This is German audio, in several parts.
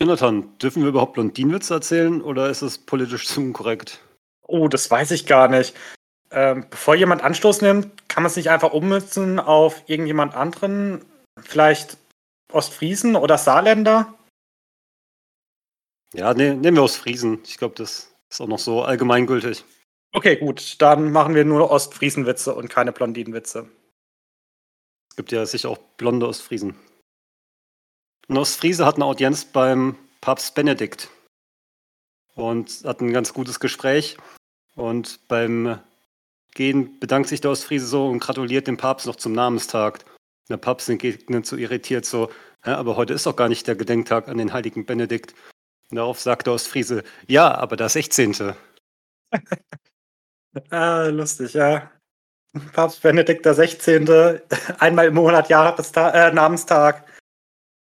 Jonathan, dürfen wir überhaupt Blondinenwitze erzählen oder ist es politisch zu unkorrekt? Oh, das weiß ich gar nicht. Ähm, bevor jemand Anstoß nimmt, kann man es nicht einfach ummützen auf irgendjemand anderen? Vielleicht Ostfriesen oder Saarländer? Ja, ne, nehmen wir Ostfriesen. Ich glaube, das ist auch noch so allgemeingültig. Okay, gut. Dann machen wir nur Ostfriesenwitze und keine Blondinenwitze. Es gibt ja sicher auch blonde Ostfriesen. Ostfriese hat eine Audienz beim Papst Benedikt und hat ein ganz gutes Gespräch. Und beim Gehen bedankt sich der Ostfriese so und gratuliert dem Papst noch zum Namenstag. Der Papst entgegnet so irritiert so, aber heute ist doch gar nicht der Gedenktag an den heiligen Benedikt. Und darauf sagt der Ostfriese, ja, aber der 16. ah, lustig, ja. Papst Benedikt der 16. einmal im Monat Jahrestag, äh, Namenstag.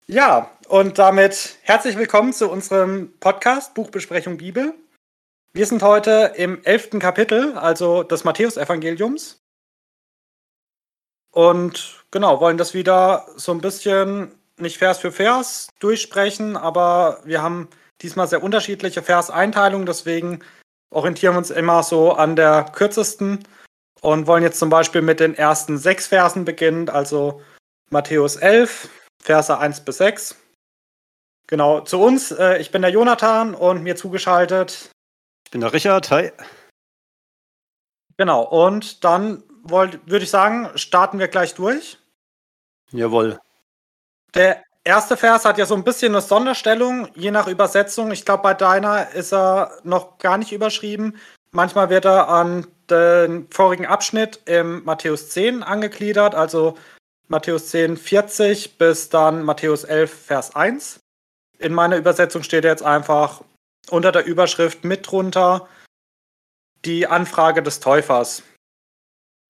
Ja, und damit herzlich willkommen zu unserem Podcast Buchbesprechung Bibel. Wir sind heute im elften Kapitel, also des Matthäusevangeliums. Und genau, wollen das wieder so ein bisschen nicht Vers für Vers durchsprechen, aber wir haben diesmal sehr unterschiedliche Verseinteilungen, deswegen orientieren wir uns immer so an der kürzesten und wollen jetzt zum Beispiel mit den ersten sechs Versen beginnen, also Matthäus 11, Verse 1 bis 6. Genau, zu uns. Äh, ich bin der Jonathan und mir zugeschaltet. Ich bin der Richard. Hi. Genau, und dann würde ich sagen, starten wir gleich durch. Jawohl. Der erste Vers hat ja so ein bisschen eine Sonderstellung, je nach Übersetzung. Ich glaube, bei deiner ist er noch gar nicht überschrieben. Manchmal wird er an den vorigen Abschnitt im Matthäus 10 angegliedert, also Matthäus 10, 40 bis dann Matthäus 11, Vers 1. In meiner Übersetzung steht jetzt einfach unter der Überschrift mit drunter die Anfrage des Täufers.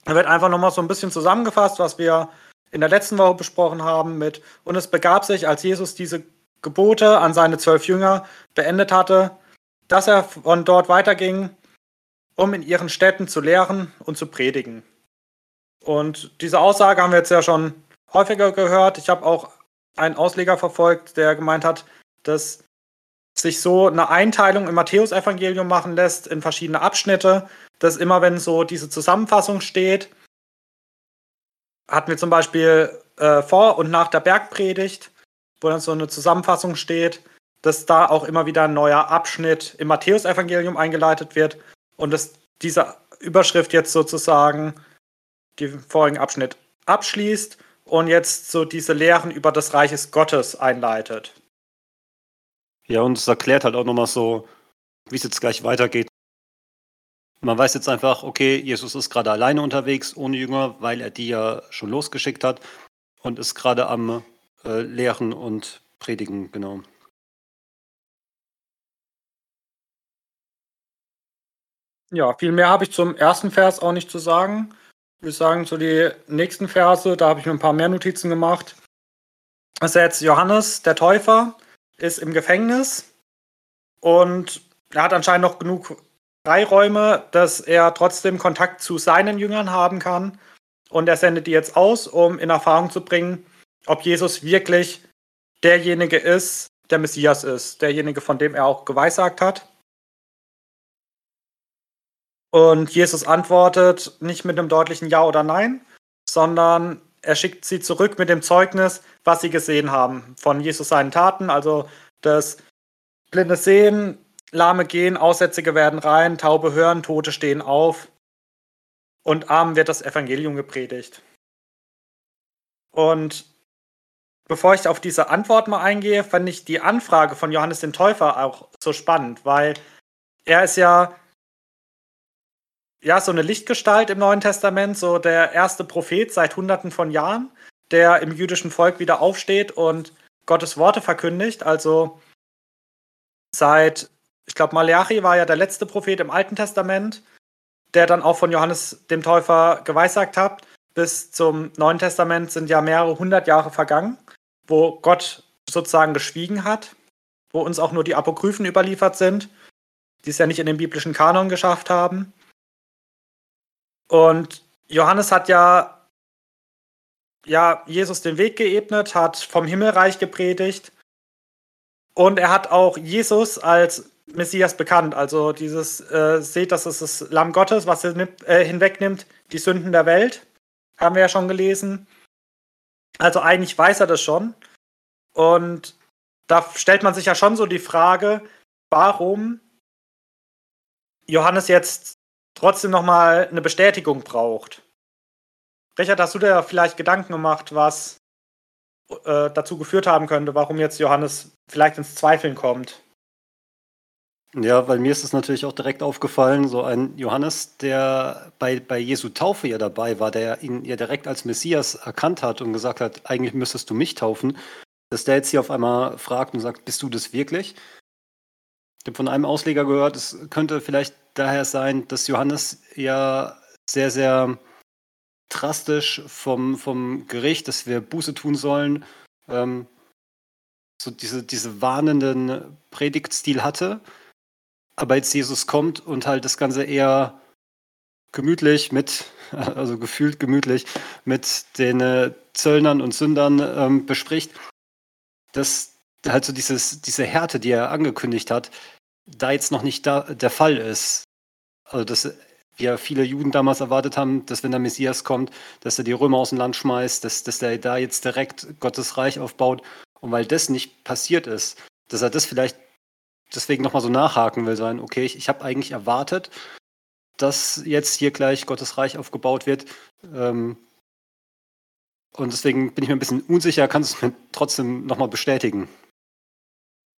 Da wird einfach nochmal so ein bisschen zusammengefasst, was wir in der letzten Woche besprochen haben mit und es begab sich, als Jesus diese Gebote an seine zwölf Jünger beendet hatte, dass er von dort weiterging, um in ihren Städten zu lehren und zu predigen. Und diese Aussage haben wir jetzt ja schon häufiger gehört. Ich habe auch einen Ausleger verfolgt, der gemeint hat, dass sich so eine Einteilung im Matthäusevangelium machen lässt in verschiedene Abschnitte, dass immer wenn so diese Zusammenfassung steht, hatten wir zum Beispiel äh, vor und nach der Bergpredigt, wo dann so eine Zusammenfassung steht, dass da auch immer wieder ein neuer Abschnitt im Matthäusevangelium eingeleitet wird und dass diese Überschrift jetzt sozusagen den vorigen Abschnitt abschließt und jetzt so diese Lehren über das Reiches Gottes einleitet. Ja, und es erklärt halt auch nochmal so, wie es jetzt gleich weitergeht. Man weiß jetzt einfach, okay, Jesus ist gerade alleine unterwegs, ohne Jünger, weil er die ja schon losgeschickt hat und ist gerade am äh, Lehren und Predigen, genau. Ja, viel mehr habe ich zum ersten Vers auch nicht zu sagen. Ich würde sagen, zu die nächsten Verse, da habe ich mir ein paar mehr Notizen gemacht. Das ist jetzt Johannes, der Täufer, ist im Gefängnis und er hat anscheinend noch genug Freiräume, dass er trotzdem Kontakt zu seinen Jüngern haben kann. Und er sendet die jetzt aus, um in Erfahrung zu bringen, ob Jesus wirklich derjenige ist, der Messias ist, derjenige, von dem er auch geweissagt hat. Und Jesus antwortet nicht mit einem deutlichen Ja oder Nein, sondern er schickt sie zurück mit dem Zeugnis, was sie gesehen haben von Jesus seinen Taten, also das blinde Sehen, lahme gehen, Aussätzige werden rein, taube hören, Tote stehen auf und arm wird das Evangelium gepredigt. Und bevor ich auf diese Antwort mal eingehe, fand ich die Anfrage von Johannes den Täufer auch so spannend, weil er ist ja ja so eine Lichtgestalt im Neuen Testament, so der erste Prophet seit Hunderten von Jahren, der im jüdischen Volk wieder aufsteht und Gottes Worte verkündigt. Also seit ich glaube, Malachi war ja der letzte Prophet im Alten Testament, der dann auch von Johannes dem Täufer geweissagt hat. Bis zum Neuen Testament sind ja mehrere hundert Jahre vergangen, wo Gott sozusagen geschwiegen hat, wo uns auch nur die Apokryphen überliefert sind, die es ja nicht in den biblischen Kanon geschafft haben. Und Johannes hat ja, ja Jesus den Weg geebnet, hat vom Himmelreich gepredigt Und er hat auch Jesus als Messias bekannt. Also dieses, äh, seht, das ist das Lamm Gottes, was äh, hinwegnimmt die Sünden der Welt. Haben wir ja schon gelesen. Also eigentlich weiß er das schon. Und da stellt man sich ja schon so die Frage, warum Johannes jetzt trotzdem nochmal eine Bestätigung braucht. Richard, hast du dir vielleicht Gedanken gemacht, was äh, dazu geführt haben könnte, warum jetzt Johannes vielleicht ins Zweifeln kommt? Ja, weil mir ist es natürlich auch direkt aufgefallen, so ein Johannes, der bei, bei Jesu Taufe ja dabei war, der ihn ja direkt als Messias erkannt hat und gesagt hat, eigentlich müsstest du mich taufen, dass der jetzt hier auf einmal fragt und sagt, bist du das wirklich? Ich habe von einem Ausleger gehört, es könnte vielleicht daher sein, dass Johannes ja sehr, sehr drastisch vom, vom Gericht, dass wir Buße tun sollen, ähm, so diese, diese warnenden Predigtstil hatte. Aber jetzt Jesus kommt und halt das Ganze eher gemütlich mit, also gefühlt gemütlich, mit den äh, Zöllnern und Sündern ähm, bespricht, dass halt so dieses, diese Härte, die er angekündigt hat, da jetzt noch nicht da, der Fall ist. Also dass wir viele Juden damals erwartet haben, dass wenn der Messias kommt, dass er die Römer aus dem Land schmeißt, dass, dass er da jetzt direkt Gottes Reich aufbaut. Und weil das nicht passiert ist, dass er das vielleicht deswegen nochmal so nachhaken will, sein, okay, ich, ich habe eigentlich erwartet, dass jetzt hier gleich Gottes Reich aufgebaut wird. Ähm, und deswegen bin ich mir ein bisschen unsicher, kannst du es mir trotzdem nochmal bestätigen?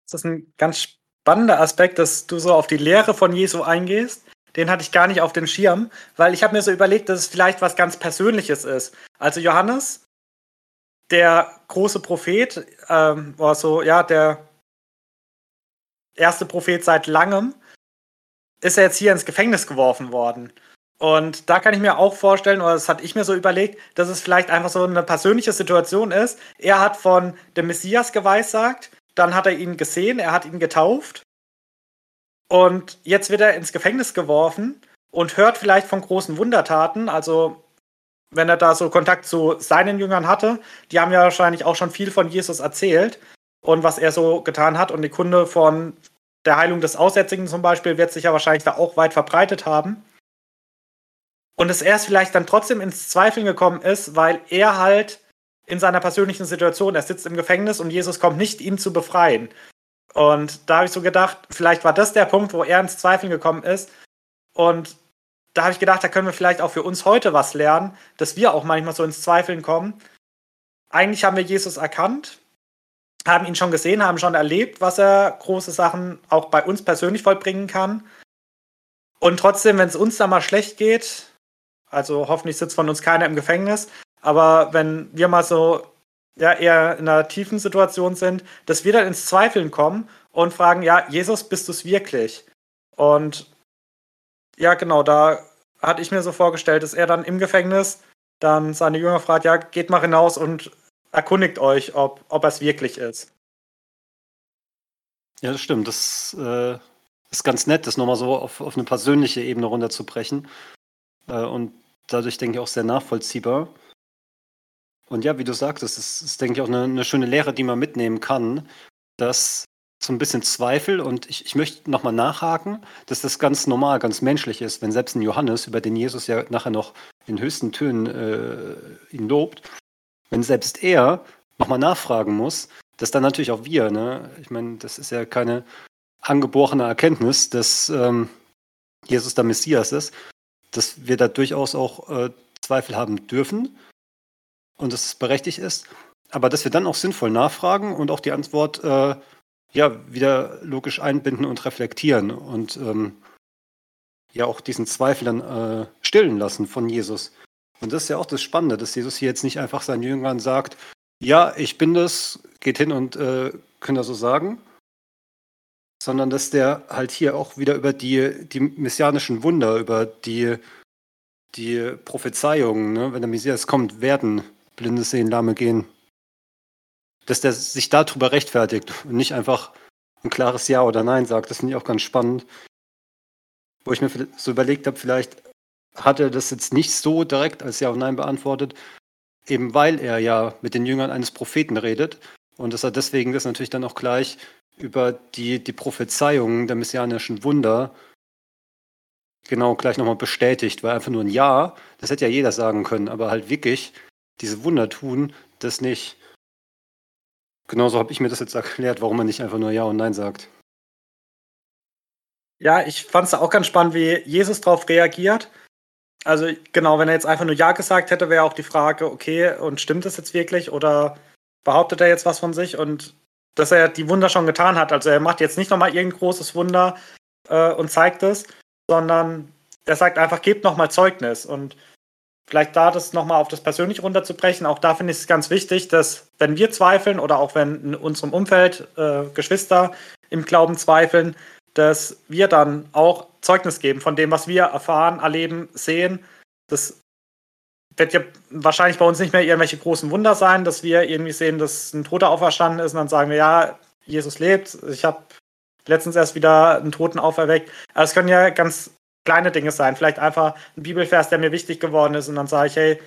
Das ist ein ganz spannender Aspekt, dass du so auf die Lehre von Jesu eingehst. Den hatte ich gar nicht auf den Schirm, weil ich habe mir so überlegt, dass es vielleicht was ganz Persönliches ist. Also Johannes, der große Prophet, ähm, war so, ja, der erste Prophet seit langem, ist er jetzt hier ins Gefängnis geworfen worden. Und da kann ich mir auch vorstellen, oder das hatte ich mir so überlegt, dass es vielleicht einfach so eine persönliche Situation ist. Er hat von dem Messias geweissagt, dann hat er ihn gesehen, er hat ihn getauft. Und jetzt wird er ins Gefängnis geworfen und hört vielleicht von großen Wundertaten. Also, wenn er da so Kontakt zu seinen Jüngern hatte, die haben ja wahrscheinlich auch schon viel von Jesus erzählt und was er so getan hat. Und die Kunde von der Heilung des Aussätzigen zum Beispiel wird sich ja wahrscheinlich da auch weit verbreitet haben. Und es erst vielleicht dann trotzdem ins Zweifeln gekommen ist, weil er halt in seiner persönlichen Situation, er sitzt im Gefängnis und Jesus kommt nicht, ihn zu befreien. Und da habe ich so gedacht, vielleicht war das der Punkt, wo er ins Zweifeln gekommen ist. Und da habe ich gedacht, da können wir vielleicht auch für uns heute was lernen, dass wir auch manchmal so ins Zweifeln kommen. Eigentlich haben wir Jesus erkannt, haben ihn schon gesehen, haben schon erlebt, was er große Sachen auch bei uns persönlich vollbringen kann. Und trotzdem, wenn es uns da mal schlecht geht, also hoffentlich sitzt von uns keiner im Gefängnis, aber wenn wir mal so ja, eher in einer tiefen Situation sind, dass wir dann ins Zweifeln kommen und fragen, ja, Jesus, bist du es wirklich? Und ja, genau, da hatte ich mir so vorgestellt, dass er dann im Gefängnis dann seine Jünger fragt, ja, geht mal hinaus und erkundigt euch, ob, ob es wirklich ist. Ja, das stimmt. Das äh, ist ganz nett, das nochmal so auf, auf eine persönliche Ebene runterzubrechen. Äh, und dadurch, denke ich, auch sehr nachvollziehbar. Und ja, wie du sagtest, es ist, denke ich, auch eine, eine, schöne Lehre, die man mitnehmen kann, dass so ein bisschen Zweifel und ich, ich möchte nochmal nachhaken, dass das ganz normal, ganz menschlich ist, wenn selbst ein Johannes, über den Jesus ja nachher noch in höchsten Tönen äh, ihn lobt, wenn selbst er nochmal nachfragen muss, dass dann natürlich auch wir, ne? ich meine, das ist ja keine angeborene Erkenntnis, dass ähm, Jesus der Messias ist, dass wir da durchaus auch äh, Zweifel haben dürfen und es berechtigt ist, aber dass wir dann auch sinnvoll nachfragen und auch die Antwort äh, ja wieder logisch einbinden und reflektieren und ähm, ja auch diesen Zweifel dann äh, stillen lassen von Jesus. Und das ist ja auch das Spannende, dass Jesus hier jetzt nicht einfach seinen Jüngern sagt, ja, ich bin das, geht hin und äh, könnt ihr so sagen, sondern dass der halt hier auch wieder über die, die messianischen Wunder, über die, die Prophezeiungen, ne, wenn der Messias kommt, werden Blinde sehen, Lahme gehen, dass der sich darüber rechtfertigt und nicht einfach ein klares Ja oder Nein sagt. Das finde ich auch ganz spannend. Wo ich mir so überlegt habe, vielleicht hat er das jetzt nicht so direkt als Ja und Nein beantwortet, eben weil er ja mit den Jüngern eines Propheten redet und dass er deswegen das natürlich dann auch gleich über die, die Prophezeiungen der messianischen Wunder genau gleich nochmal bestätigt, weil einfach nur ein Ja, das hätte ja jeder sagen können, aber halt wirklich diese Wunder tun, das nicht. Genauso habe ich mir das jetzt erklärt, warum man nicht einfach nur Ja und Nein sagt. Ja, ich fand es auch ganz spannend, wie Jesus darauf reagiert. Also genau, wenn er jetzt einfach nur Ja gesagt hätte, wäre auch die Frage, okay, und stimmt das jetzt wirklich oder behauptet er jetzt was von sich? Und dass er die Wunder schon getan hat. Also er macht jetzt nicht nochmal irgendein großes Wunder äh, und zeigt es, sondern er sagt einfach, gebt nochmal Zeugnis. Und vielleicht da das nochmal auf das Persönliche runterzubrechen, auch da finde ich es ganz wichtig, dass wenn wir zweifeln oder auch wenn in unserem Umfeld äh, Geschwister im Glauben zweifeln, dass wir dann auch Zeugnis geben von dem, was wir erfahren, erleben, sehen. Das wird ja wahrscheinlich bei uns nicht mehr irgendwelche großen Wunder sein, dass wir irgendwie sehen, dass ein Toter auferstanden ist und dann sagen wir, ja, Jesus lebt. Ich habe letztens erst wieder einen Toten auferweckt. Aber es können ja ganz kleine Dinge sein. Vielleicht einfach ein Bibelvers, der mir wichtig geworden ist und dann sage ich, hey,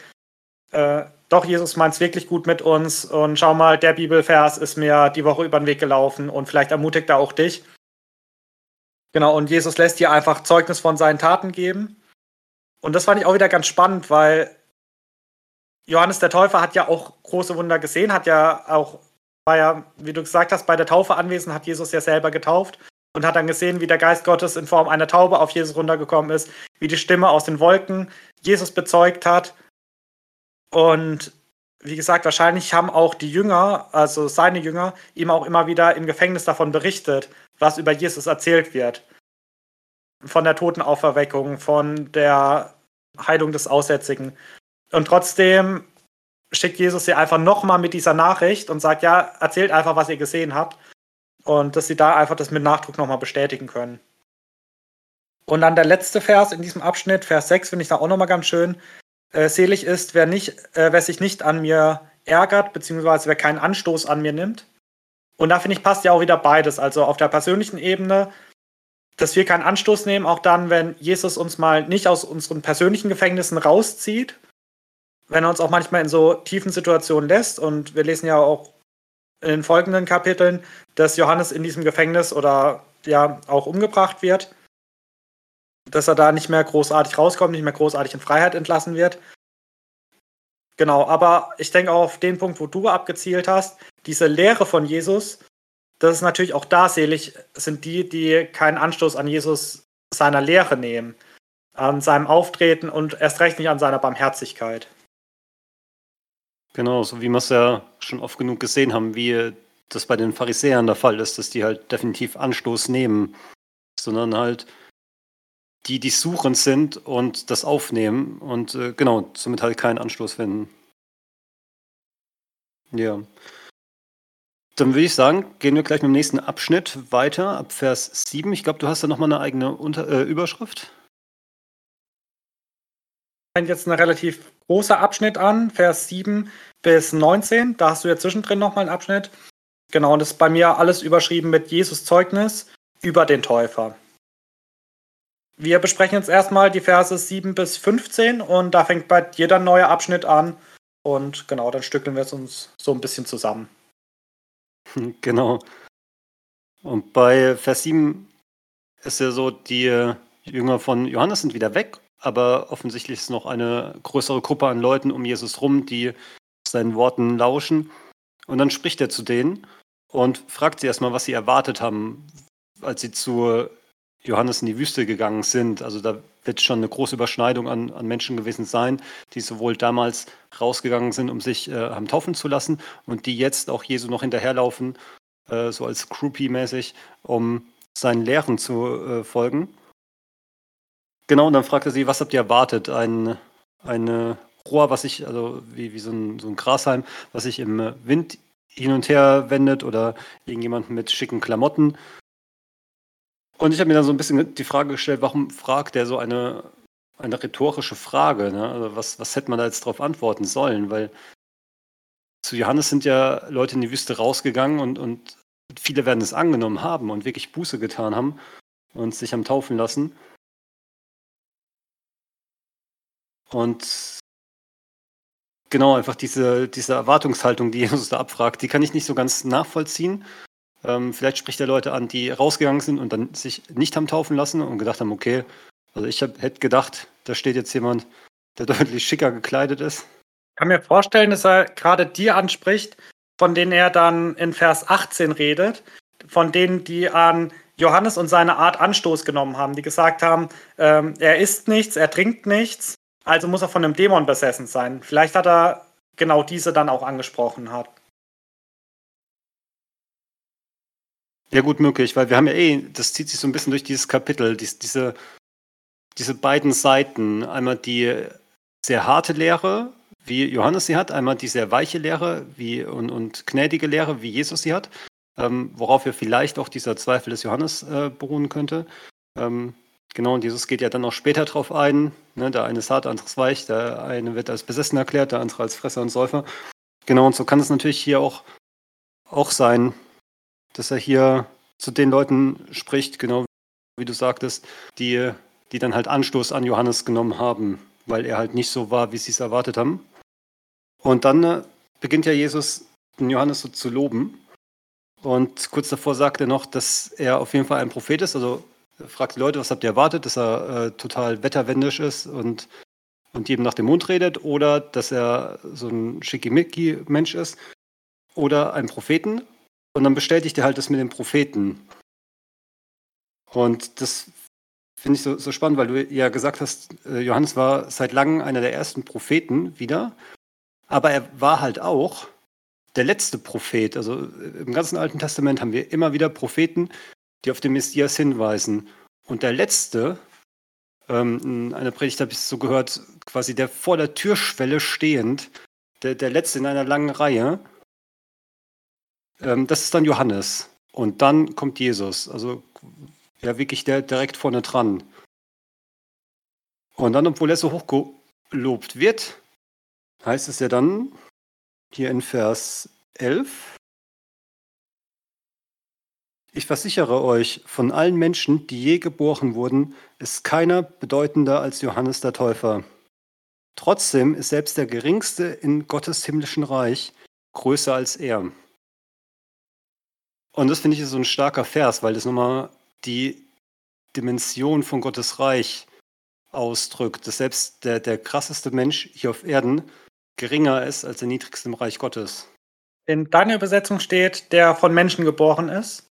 äh, doch, Jesus meint es wirklich gut mit uns und schau mal, der Bibelvers ist mir die Woche über den Weg gelaufen und vielleicht ermutigt er auch dich. Genau, und Jesus lässt dir einfach Zeugnis von seinen Taten geben. Und das fand ich auch wieder ganz spannend, weil Johannes der Täufer hat ja auch große Wunder gesehen, hat ja auch, war ja, wie du gesagt hast, bei der Taufe anwesend, hat Jesus ja selber getauft und hat dann gesehen, wie der Geist Gottes in Form einer Taube auf Jesus runtergekommen ist, wie die Stimme aus den Wolken Jesus bezeugt hat. Und wie gesagt, wahrscheinlich haben auch die Jünger, also seine Jünger, ihm auch immer wieder im Gefängnis davon berichtet, was über Jesus erzählt wird. Von der Totenauferweckung, von der Heilung des Aussätzigen. Und trotzdem schickt Jesus sie einfach nochmal mit dieser Nachricht und sagt, ja, erzählt einfach, was ihr gesehen habt. Und dass sie da einfach das mit Nachdruck nochmal bestätigen können. Und dann der letzte Vers in diesem Abschnitt, Vers 6, finde ich da auch nochmal ganz schön. Äh, selig ist, wer, nicht, äh, wer sich nicht an mir ärgert, beziehungsweise wer keinen Anstoß an mir nimmt. Und da finde ich, passt ja auch wieder beides. Also auf der persönlichen Ebene, dass wir keinen Anstoß nehmen, auch dann, wenn Jesus uns mal nicht aus unseren persönlichen Gefängnissen rauszieht, wenn er uns auch manchmal in so tiefen Situationen lässt. Und wir lesen ja auch in den folgenden Kapiteln, dass Johannes in diesem Gefängnis oder ja auch umgebracht wird. Dass er da nicht mehr großartig rauskommt, nicht mehr großartig in Freiheit entlassen wird. Genau, aber ich denke auch auf den Punkt, wo du abgezielt hast, diese Lehre von Jesus, das ist natürlich auch da selig, sind die, die keinen Anstoß an Jesus seiner Lehre nehmen, an seinem Auftreten und erst recht nicht an seiner Barmherzigkeit. Genau, so wie wir es ja schon oft genug gesehen haben, wie das bei den Pharisäern der Fall ist, dass die halt definitiv Anstoß nehmen, sondern halt die, die suchend sind und das aufnehmen und äh, genau, somit halt keinen Anstoß finden. Ja. Dann würde ich sagen, gehen wir gleich mit dem nächsten Abschnitt weiter, ab Vers 7. Ich glaube, du hast da nochmal eine eigene Unter äh, Überschrift jetzt ein relativ großer Abschnitt an, Vers 7 bis 19. Da hast du ja zwischendrin nochmal einen Abschnitt. Genau, und das ist bei mir alles überschrieben mit Jesus Zeugnis über den Täufer. Wir besprechen jetzt erstmal die Verse 7 bis 15 und da fängt bald jeder neue Abschnitt an. Und genau, dann stückeln wir es uns so ein bisschen zusammen. Genau. Und bei Vers 7 ist ja so, die Jünger von Johannes sind wieder weg aber offensichtlich ist noch eine größere Gruppe an Leuten um Jesus rum, die seinen Worten lauschen. Und dann spricht er zu denen und fragt sie erstmal, was sie erwartet haben, als sie zu Johannes in die Wüste gegangen sind. Also da wird schon eine große Überschneidung an, an Menschen gewesen sein, die sowohl damals rausgegangen sind, um sich äh, haben taufen zu lassen und die jetzt auch Jesu noch hinterherlaufen, äh, so als Groupie-mäßig, um seinen Lehren zu äh, folgen. Genau, und dann fragte sie, was habt ihr erwartet? Ein eine Rohr, was sich, also wie, wie so, ein, so ein Grashalm, was sich im Wind hin und her wendet oder irgendjemand mit schicken Klamotten. Und ich habe mir dann so ein bisschen die Frage gestellt, warum fragt der so eine, eine rhetorische Frage? Ne? Also was, was hätte man da jetzt darauf antworten sollen? Weil zu Johannes sind ja Leute in die Wüste rausgegangen und, und viele werden es angenommen haben und wirklich Buße getan haben und sich haben taufen lassen. Und genau, einfach diese, diese Erwartungshaltung, die Jesus da abfragt, die kann ich nicht so ganz nachvollziehen. Ähm, vielleicht spricht er Leute an, die rausgegangen sind und dann sich nicht haben taufen lassen und gedacht haben, okay, also ich hab, hätte gedacht, da steht jetzt jemand, der deutlich schicker gekleidet ist. Ich kann mir vorstellen, dass er gerade die anspricht, von denen er dann in Vers 18 redet, von denen, die an Johannes und seine Art Anstoß genommen haben, die gesagt haben, ähm, er isst nichts, er trinkt nichts, also muss er von einem Dämon besessen sein. Vielleicht hat er genau diese dann auch angesprochen hat. Ja, gut möglich, weil wir haben ja eh, das zieht sich so ein bisschen durch dieses Kapitel, dies, diese, diese beiden Seiten. Einmal die sehr harte Lehre, wie Johannes sie hat, einmal die sehr weiche Lehre wie, und, und gnädige Lehre, wie Jesus sie hat, ähm, worauf ja vielleicht auch dieser Zweifel des Johannes äh, beruhen könnte. Ähm, genau, und Jesus geht ja dann auch später drauf ein. Ne, der eine ist hart, der andere ist weich, der eine wird als besessen erklärt, der andere als Fresser und Säufer. Genau, und so kann es natürlich hier auch, auch sein, dass er hier zu den Leuten spricht, genau wie du sagtest, die, die dann halt Anstoß an Johannes genommen haben, weil er halt nicht so war, wie sie es erwartet haben. Und dann äh, beginnt ja Jesus, den Johannes so zu loben. Und kurz davor sagt er noch, dass er auf jeden Fall ein Prophet ist. Also fragt die Leute, was habt ihr erwartet, dass er äh, total wetterwendisch ist und, und jedem nach dem Mund redet oder dass er so ein Schickimicki-Mensch ist oder ein Propheten. Und dann bestätigt er halt das mit den Propheten. Und das finde ich so, so, spannend, weil du ja gesagt hast, äh, Johannes war seit langem einer der ersten Propheten wieder. Aber er war halt auch der letzte Prophet. Also äh, im ganzen Alten Testament haben wir immer wieder Propheten, die auf den Messias hinweisen. Und der letzte, ähm, in einer Predigt habe ich so gehört, quasi der vor der Türschwelle stehend, der, der letzte in einer langen Reihe, ähm, das ist dann Johannes. Und dann kommt Jesus. Also ja, wirklich der direkt vorne dran. Und dann, obwohl er so hochgelobt wird, heißt es ja dann hier in Vers 11, ich versichere euch, von allen Menschen, die je geboren wurden, ist keiner bedeutender als Johannes der Täufer. Trotzdem ist selbst der Geringste in Gottes himmlischen Reich größer als er. Und das finde ich so ein starker Vers, weil das nochmal die Dimension von Gottes Reich ausdrückt, dass selbst der, der krasseste Mensch hier auf Erden geringer ist als der niedrigste im Reich Gottes. In deiner Übersetzung steht, der von Menschen geboren ist.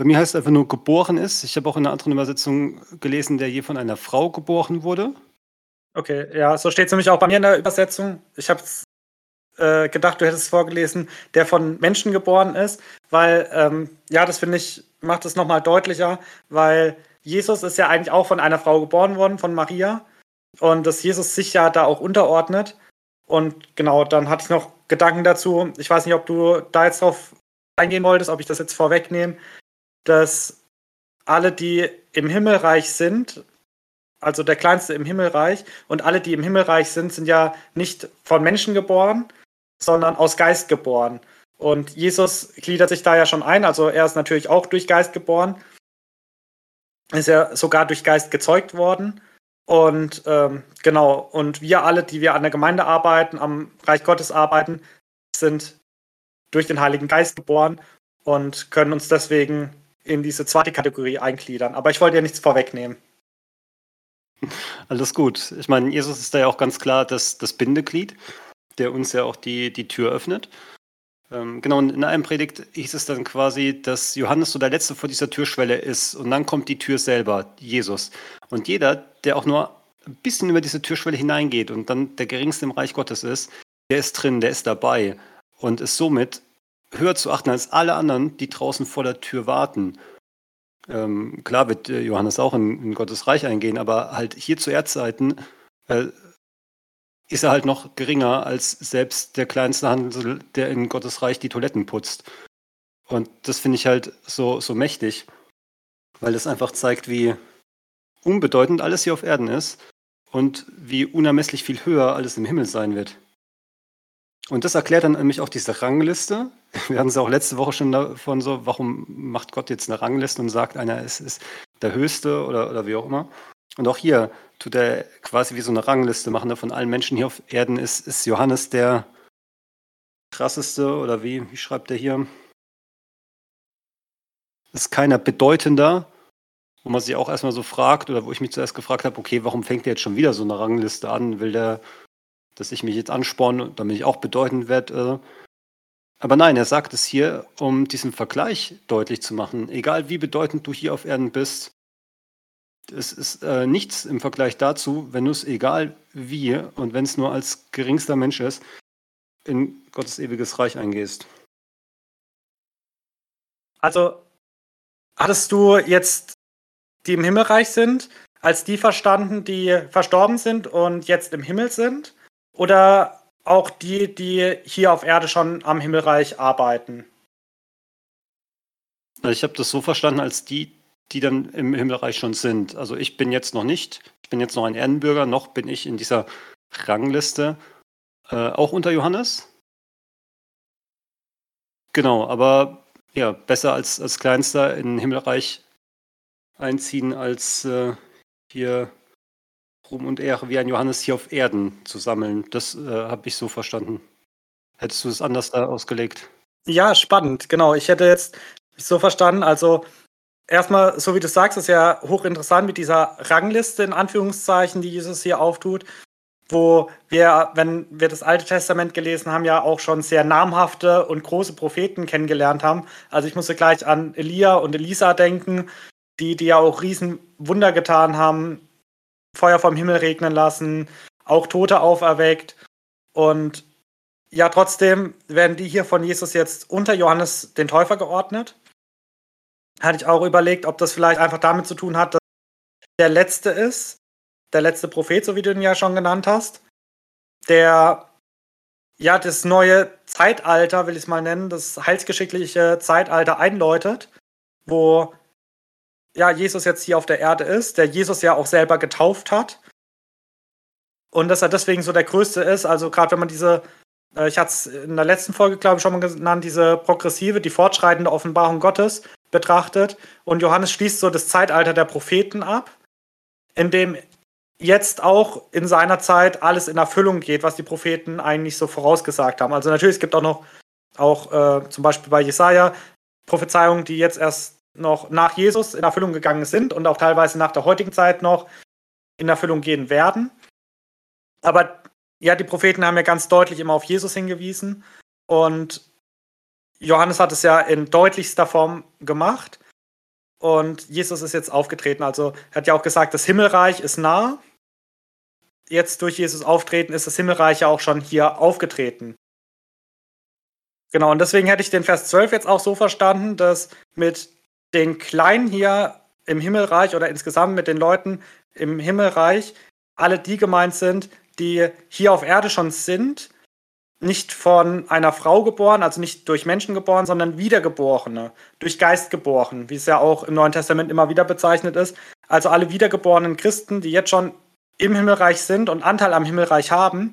Bei mir heißt es einfach nur geboren ist. Ich habe auch in einer anderen Übersetzung gelesen, der je von einer Frau geboren wurde. Okay, ja, so steht es nämlich auch bei mir in der Übersetzung. Ich habe äh, gedacht, du hättest es vorgelesen, der von Menschen geboren ist, weil, ähm, ja, das finde ich, macht es nochmal deutlicher, weil Jesus ist ja eigentlich auch von einer Frau geboren worden, von Maria. Und dass Jesus sich ja da auch unterordnet. Und genau, dann hatte ich noch Gedanken dazu. Ich weiß nicht, ob du da jetzt drauf eingehen wolltest, ob ich das jetzt vorwegnehme, dass alle, die im Himmelreich sind, also der Kleinste im Himmelreich, und alle, die im Himmelreich sind, sind ja nicht von Menschen geboren, sondern aus Geist geboren. Und Jesus gliedert sich da ja schon ein, also er ist natürlich auch durch Geist geboren, ist ja sogar durch Geist gezeugt worden. Und ähm, genau, und wir alle, die wir an der Gemeinde arbeiten, am Reich Gottes arbeiten, sind durch den Heiligen Geist geboren und können uns deswegen in diese zweite Kategorie eingliedern. Aber ich wollte ja nichts vorwegnehmen. Alles gut. Ich meine, Jesus ist da ja auch ganz klar das, das Bindeglied der uns ja auch die, die Tür öffnet. Ähm, genau, und in einem Predigt hieß es dann quasi, dass Johannes so der Letzte vor dieser Türschwelle ist und dann kommt die Tür selber, Jesus. Und jeder, der auch nur ein bisschen über diese Türschwelle hineingeht und dann der Geringste im Reich Gottes ist, der ist drin, der ist dabei und ist somit höher zu achten als alle anderen, die draußen vor der Tür warten. Ähm, klar wird äh, Johannes auch in, in, Gottes Reich eingehen, aber halt hier zu Erdzeiten äh, ist er halt noch geringer als selbst der kleinste Handel, der in Gottes Reich die Toiletten putzt. Und das finde ich halt so, so mächtig, weil das einfach zeigt, wie unbedeutend alles hier auf Erden ist und wie unermesslich viel höher alles im Himmel sein wird. Und das erklärt dann nämlich auch diese Rangliste. Wir hatten es auch letzte Woche schon davon so, warum macht Gott jetzt eine Rangliste und sagt, einer ist, ist der Höchste oder, oder wie auch immer. Und auch hier tut er quasi wie so eine Rangliste machen. Von allen Menschen hier auf Erden ist, ist Johannes der krasseste oder wie, wie schreibt er hier? ist keiner bedeutender, wo man sich auch erstmal so fragt, oder wo ich mich zuerst gefragt habe, okay, warum fängt der jetzt schon wieder so eine Rangliste an? Will der, dass ich mich jetzt ansporne, damit ich auch bedeutend werde? Aber nein, er sagt es hier, um diesen Vergleich deutlich zu machen. Egal wie bedeutend du hier auf Erden bist, es ist äh, nichts im Vergleich dazu, wenn du es egal wie und wenn es nur als geringster Mensch ist, in Gottes ewiges Reich eingehst. Also, hattest du jetzt die im Himmelreich sind, als die verstanden, die verstorben sind und jetzt im Himmel sind? Oder auch die, die hier auf Erde schon am Himmelreich arbeiten? Also ich habe das so verstanden, als die, die dann im Himmelreich schon sind. Also ich bin jetzt noch nicht, ich bin jetzt noch ein Erdenbürger, noch bin ich in dieser Rangliste äh, auch unter Johannes. Genau, aber ja, besser als, als Kleinster in Himmelreich einziehen, als äh, hier Ruhm und Ehre wie ein Johannes hier auf Erden zu sammeln. Das äh, habe ich so verstanden. Hättest du es anders da ausgelegt? Ja, spannend, genau. Ich hätte jetzt so verstanden, also erstmal, so wie du sagst, ist ja hochinteressant mit dieser Rangliste in Anführungszeichen, die Jesus hier auftut, wo wir, wenn wir das Alte Testament gelesen haben, ja auch schon sehr namhafte und große Propheten kennengelernt haben. Also ich musste gleich an Elia und Elisa denken, die, die ja auch riesen Wunder getan haben, Feuer vom Himmel regnen lassen, auch Tote auferweckt. Und ja, trotzdem werden die hier von Jesus jetzt unter Johannes den Täufer geordnet. Hatte ich auch überlegt, ob das vielleicht einfach damit zu tun hat, dass der letzte ist, der letzte Prophet, so wie du ihn ja schon genannt hast, der ja das neue Zeitalter, will ich es mal nennen, das heilsgeschickliche Zeitalter einläutet, wo ja, Jesus jetzt hier auf der Erde ist, der Jesus ja auch selber getauft hat. Und dass er deswegen so der Größte ist. Also gerade wenn man diese, äh, ich hatte es in der letzten Folge, glaube ich, schon mal genannt, diese progressive, die fortschreitende Offenbarung Gottes betrachtet. Und Johannes schließt so das Zeitalter der Propheten ab, in dem jetzt auch in seiner Zeit alles in Erfüllung geht, was die Propheten eigentlich so vorausgesagt haben. Also natürlich, es gibt auch noch, auch äh, zum Beispiel bei Jesaja, Prophezeiungen, die jetzt erst noch nach Jesus in Erfüllung gegangen sind und auch teilweise nach der heutigen Zeit noch in Erfüllung gehen werden. Aber ja, die Propheten haben ja ganz deutlich immer auf Jesus hingewiesen und Johannes hat es ja in deutlichster Form gemacht und Jesus ist jetzt aufgetreten. Also er hat ja auch gesagt, das Himmelreich ist nah. Jetzt durch Jesus Auftreten ist das Himmelreich ja auch schon hier aufgetreten. Genau, und deswegen hätte ich den Vers 12 jetzt auch so verstanden, dass mit den Kleinen hier im Himmelreich oder insgesamt mit den Leuten im Himmelreich alle die gemeint sind, die hier auf Erde schon sind, nicht von einer Frau geboren, also nicht durch Menschen geboren, sondern Wiedergeborene, durch Geist geboren, wie es ja auch im Neuen Testament immer wieder bezeichnet ist. Also alle wiedergeborenen Christen, die jetzt schon im Himmelreich sind und Anteil am Himmelreich haben,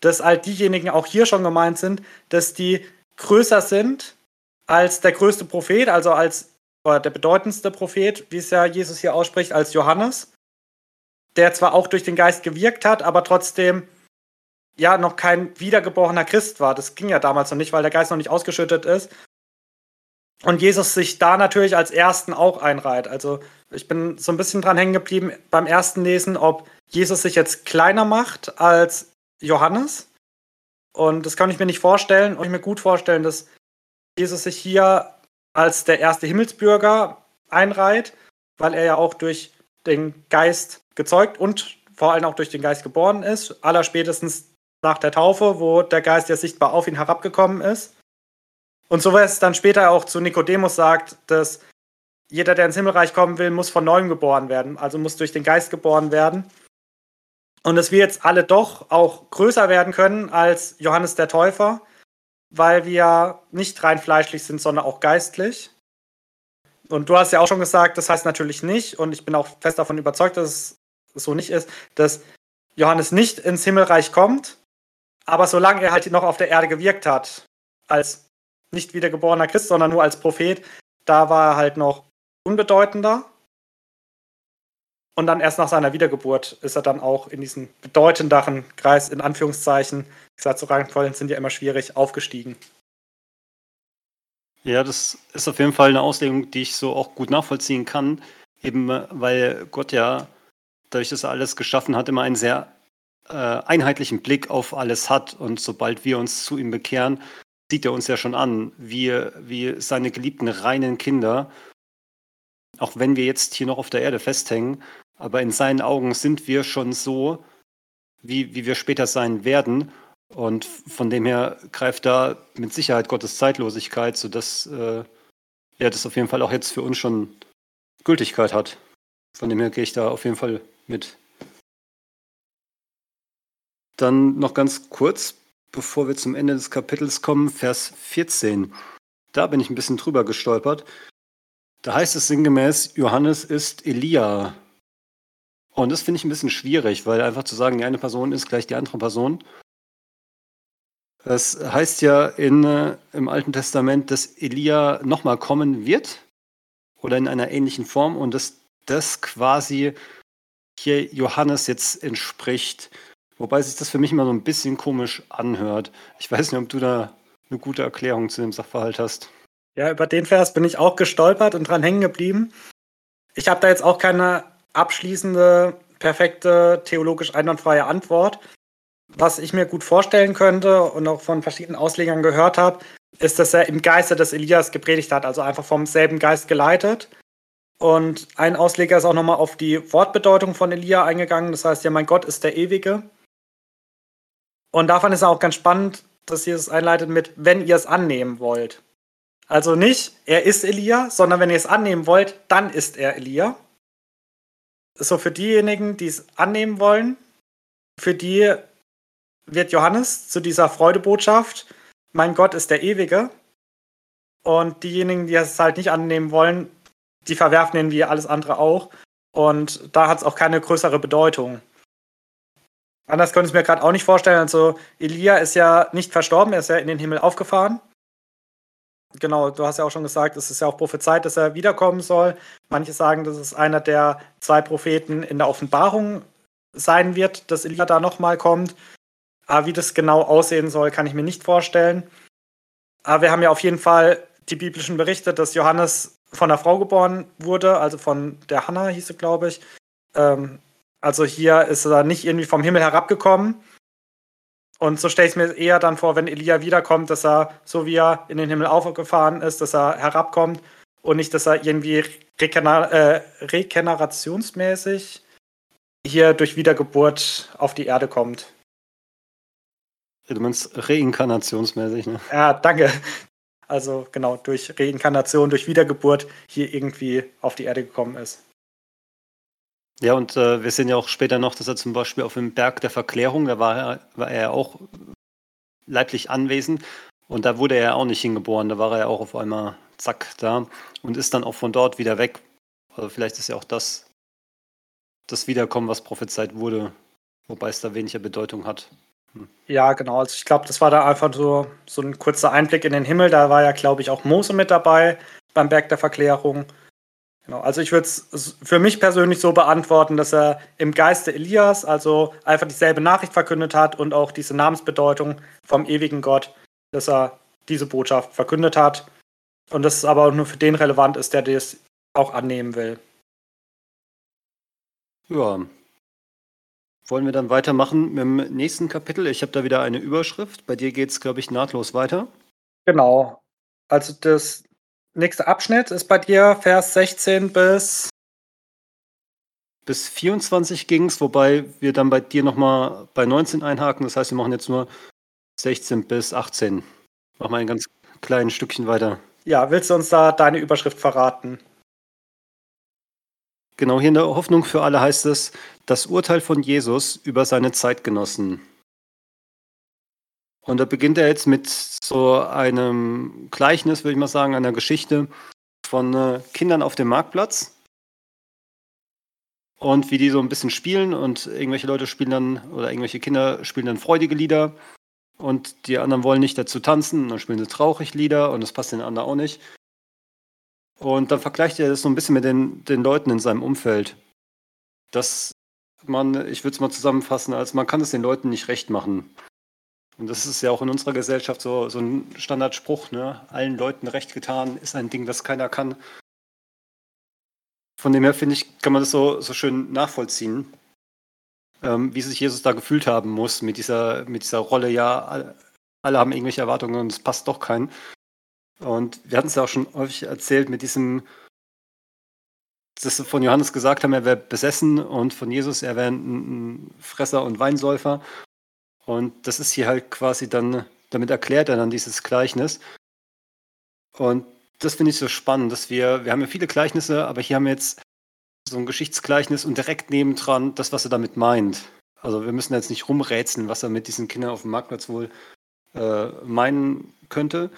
dass all diejenigen auch hier schon gemeint sind, dass die größer sind als der größte Prophet, also als oder der bedeutendste Prophet, wie es ja Jesus hier ausspricht, als Johannes, der zwar auch durch den Geist gewirkt hat, aber trotzdem ja noch kein wiedergeborener Christ war. Das ging ja damals noch nicht, weil der Geist noch nicht ausgeschüttet ist. Und Jesus sich da natürlich als Ersten auch einreiht. Also ich bin so ein bisschen dran hängen geblieben beim ersten Lesen, ob Jesus sich jetzt kleiner macht als Johannes. Und das kann ich mir nicht vorstellen. Und ich mir gut vorstellen, dass Jesus sich hier als der erste Himmelsbürger einreiht, weil er ja auch durch den Geist gezeugt und vor allem auch durch den Geist geboren ist, allerspätestens nach der Taufe, wo der Geist ja sichtbar auf ihn herabgekommen ist. Und so es dann später auch zu Nikodemus sagt, dass jeder, der ins Himmelreich kommen will, muss von neuem geboren werden, also muss durch den Geist geboren werden. Und dass wir jetzt alle doch auch größer werden können als Johannes der Täufer, weil wir nicht rein fleischlich sind, sondern auch geistlich. Und du hast ja auch schon gesagt, das heißt natürlich nicht, und ich bin auch fest davon überzeugt, dass es so nicht ist, dass Johannes nicht ins Himmelreich kommt, aber solange er halt noch auf der Erde gewirkt hat, als nicht wiedergeborener Christ, sondern nur als Prophet, da war er halt noch unbedeutender. Und dann erst nach seiner Wiedergeburt ist er dann auch in diesen bedeutenderen Kreis, in Anführungszeichen, wie gesagt, so Rangfolgen sind ja immer schwierig, aufgestiegen. Ja, das ist auf jeden Fall eine Auslegung, die ich so auch gut nachvollziehen kann. Eben weil Gott ja, dadurch, dass er alles geschaffen hat, immer einen sehr äh, einheitlichen Blick auf alles hat. Und sobald wir uns zu ihm bekehren, sieht er uns ja schon an, wie, wie seine geliebten reinen Kinder. Auch wenn wir jetzt hier noch auf der Erde festhängen, aber in seinen Augen sind wir schon so, wie, wie wir später sein werden. Und von dem her greift da mit Sicherheit Gottes Zeitlosigkeit, sodass äh, er das auf jeden Fall auch jetzt für uns schon Gültigkeit hat. Von dem her gehe ich da auf jeden Fall mit. Dann noch ganz kurz, bevor wir zum Ende des Kapitels kommen, Vers 14. Da bin ich ein bisschen drüber gestolpert. Da heißt es sinngemäß, Johannes ist Elia. Und das finde ich ein bisschen schwierig, weil einfach zu sagen, die eine Person ist gleich die andere Person. Das heißt ja in, äh, im Alten Testament, dass Elia nochmal kommen wird oder in einer ähnlichen Form und dass das quasi hier Johannes jetzt entspricht. Wobei sich das für mich immer so ein bisschen komisch anhört. Ich weiß nicht, ob du da eine gute Erklärung zu dem Sachverhalt hast. Ja, über den Vers bin ich auch gestolpert und dran hängen geblieben. Ich habe da jetzt auch keine abschließende, perfekte, theologisch einwandfreie Antwort. Was ich mir gut vorstellen könnte und auch von verschiedenen Auslegern gehört habe, ist, dass er im Geiste des Elias gepredigt hat, also einfach vom selben Geist geleitet. Und ein Ausleger ist auch nochmal auf die Wortbedeutung von Elia eingegangen. Das heißt ja, mein Gott ist der Ewige. Und davon ist auch ganz spannend, dass Jesus einleitet mit, wenn ihr es annehmen wollt. Also nicht, er ist Elia, sondern wenn ihr es annehmen wollt, dann ist er Elia. So für diejenigen, die es annehmen wollen, für die wird Johannes zu dieser Freudebotschaft, mein Gott ist der Ewige. Und diejenigen, die es halt nicht annehmen wollen, die verwerfen ihn wie alles andere auch. Und da hat es auch keine größere Bedeutung. Anders könnte ich mir gerade auch nicht vorstellen. Also Elia ist ja nicht verstorben, er ist ja in den Himmel aufgefahren. Genau, du hast ja auch schon gesagt, es ist ja auch prophezeit, dass er wiederkommen soll. Manche sagen, dass es einer der zwei Propheten in der Offenbarung sein wird, dass Elia da nochmal kommt. Aber wie das genau aussehen soll, kann ich mir nicht vorstellen. Aber wir haben ja auf jeden Fall die biblischen Berichte, dass Johannes von einer Frau geboren wurde, also von der Hannah hieß sie, glaube ich. Ähm, also hier ist er nicht irgendwie vom Himmel herabgekommen. Und so stelle ich es mir eher dann vor, wenn Elia wiederkommt, dass er, so wie er in den Himmel aufgefahren ist, dass er herabkommt und nicht, dass er irgendwie regener äh, regenerationsmäßig hier durch Wiedergeburt auf die Erde kommt. Du meinst reinkarnationsmäßig, ne? Ja, danke. Also genau, durch Reinkarnation, durch Wiedergeburt hier irgendwie auf die Erde gekommen ist. Ja, und äh, wir sehen ja auch später noch, dass er zum Beispiel auf dem Berg der Verklärung, da war er, war er auch leiblich anwesend und da wurde er auch nicht hingeboren, da war er ja auch auf einmal zack da und ist dann auch von dort wieder weg. Also vielleicht ist ja auch das das Wiederkommen, was prophezeit wurde, wobei es da weniger Bedeutung hat. Ja, genau. Also ich glaube, das war da einfach so, so ein kurzer Einblick in den Himmel. Da war ja, glaube ich, auch Mose mit dabei beim Berg der Verklärung. Genau. Also ich würde es für mich persönlich so beantworten, dass er im Geiste Elias also einfach dieselbe Nachricht verkündet hat und auch diese Namensbedeutung vom ewigen Gott, dass er diese Botschaft verkündet hat. Und das aber auch nur für den relevant ist, der das auch annehmen will. Ja, wollen wir dann weitermachen mit dem nächsten Kapitel? Ich habe da wieder eine Überschrift. Bei dir geht es, glaube ich, nahtlos weiter. Genau. Also das nächste Abschnitt ist bei dir Vers 16 bis. Bis 24 ging es, wobei wir dann bei dir nochmal bei 19 einhaken. Das heißt, wir machen jetzt nur 16 bis 18. Machen wir ein ganz kleines Stückchen weiter. Ja, willst du uns da deine Überschrift verraten? Genau, hier in der Hoffnung für alle heißt es, das Urteil von Jesus über seine Zeitgenossen. Und da beginnt er jetzt mit so einem Gleichnis, würde ich mal sagen, einer Geschichte von äh, Kindern auf dem Marktplatz. Und wie die so ein bisschen spielen und irgendwelche Leute spielen dann, oder irgendwelche Kinder spielen dann freudige Lieder und die anderen wollen nicht dazu tanzen, und dann spielen sie traurig Lieder und das passt den anderen auch nicht. Und dann vergleicht er das so ein bisschen mit den, den Leuten in seinem Umfeld. Dass man, ich würde es mal zusammenfassen, als man kann es den Leuten nicht recht machen. Und das ist ja auch in unserer Gesellschaft so, so ein Standardspruch, ne? Allen Leuten recht getan ist ein Ding, das keiner kann. Von dem her finde ich, kann man das so, so schön nachvollziehen, ähm, wie sich Jesus da gefühlt haben muss mit dieser, mit dieser Rolle, ja, alle haben irgendwelche Erwartungen und es passt doch keinen. Und wir hatten es ja auch schon häufig erzählt mit diesem, dass sie von Johannes gesagt haben, er wäre besessen und von Jesus, er wäre ein, Fresser und Weinsäufer. Und das ist hier halt quasi dann, damit erklärt er dann dieses Gleichnis. Und das finde ich so spannend, dass wir, wir haben ja viele Gleichnisse, aber hier haben wir jetzt so ein Geschichtsgleichnis und direkt nebendran das, was er damit meint. Also wir müssen jetzt nicht rumrätseln, was er mit diesen Kindern auf dem Marktplatz wohl äh, meinen könnte,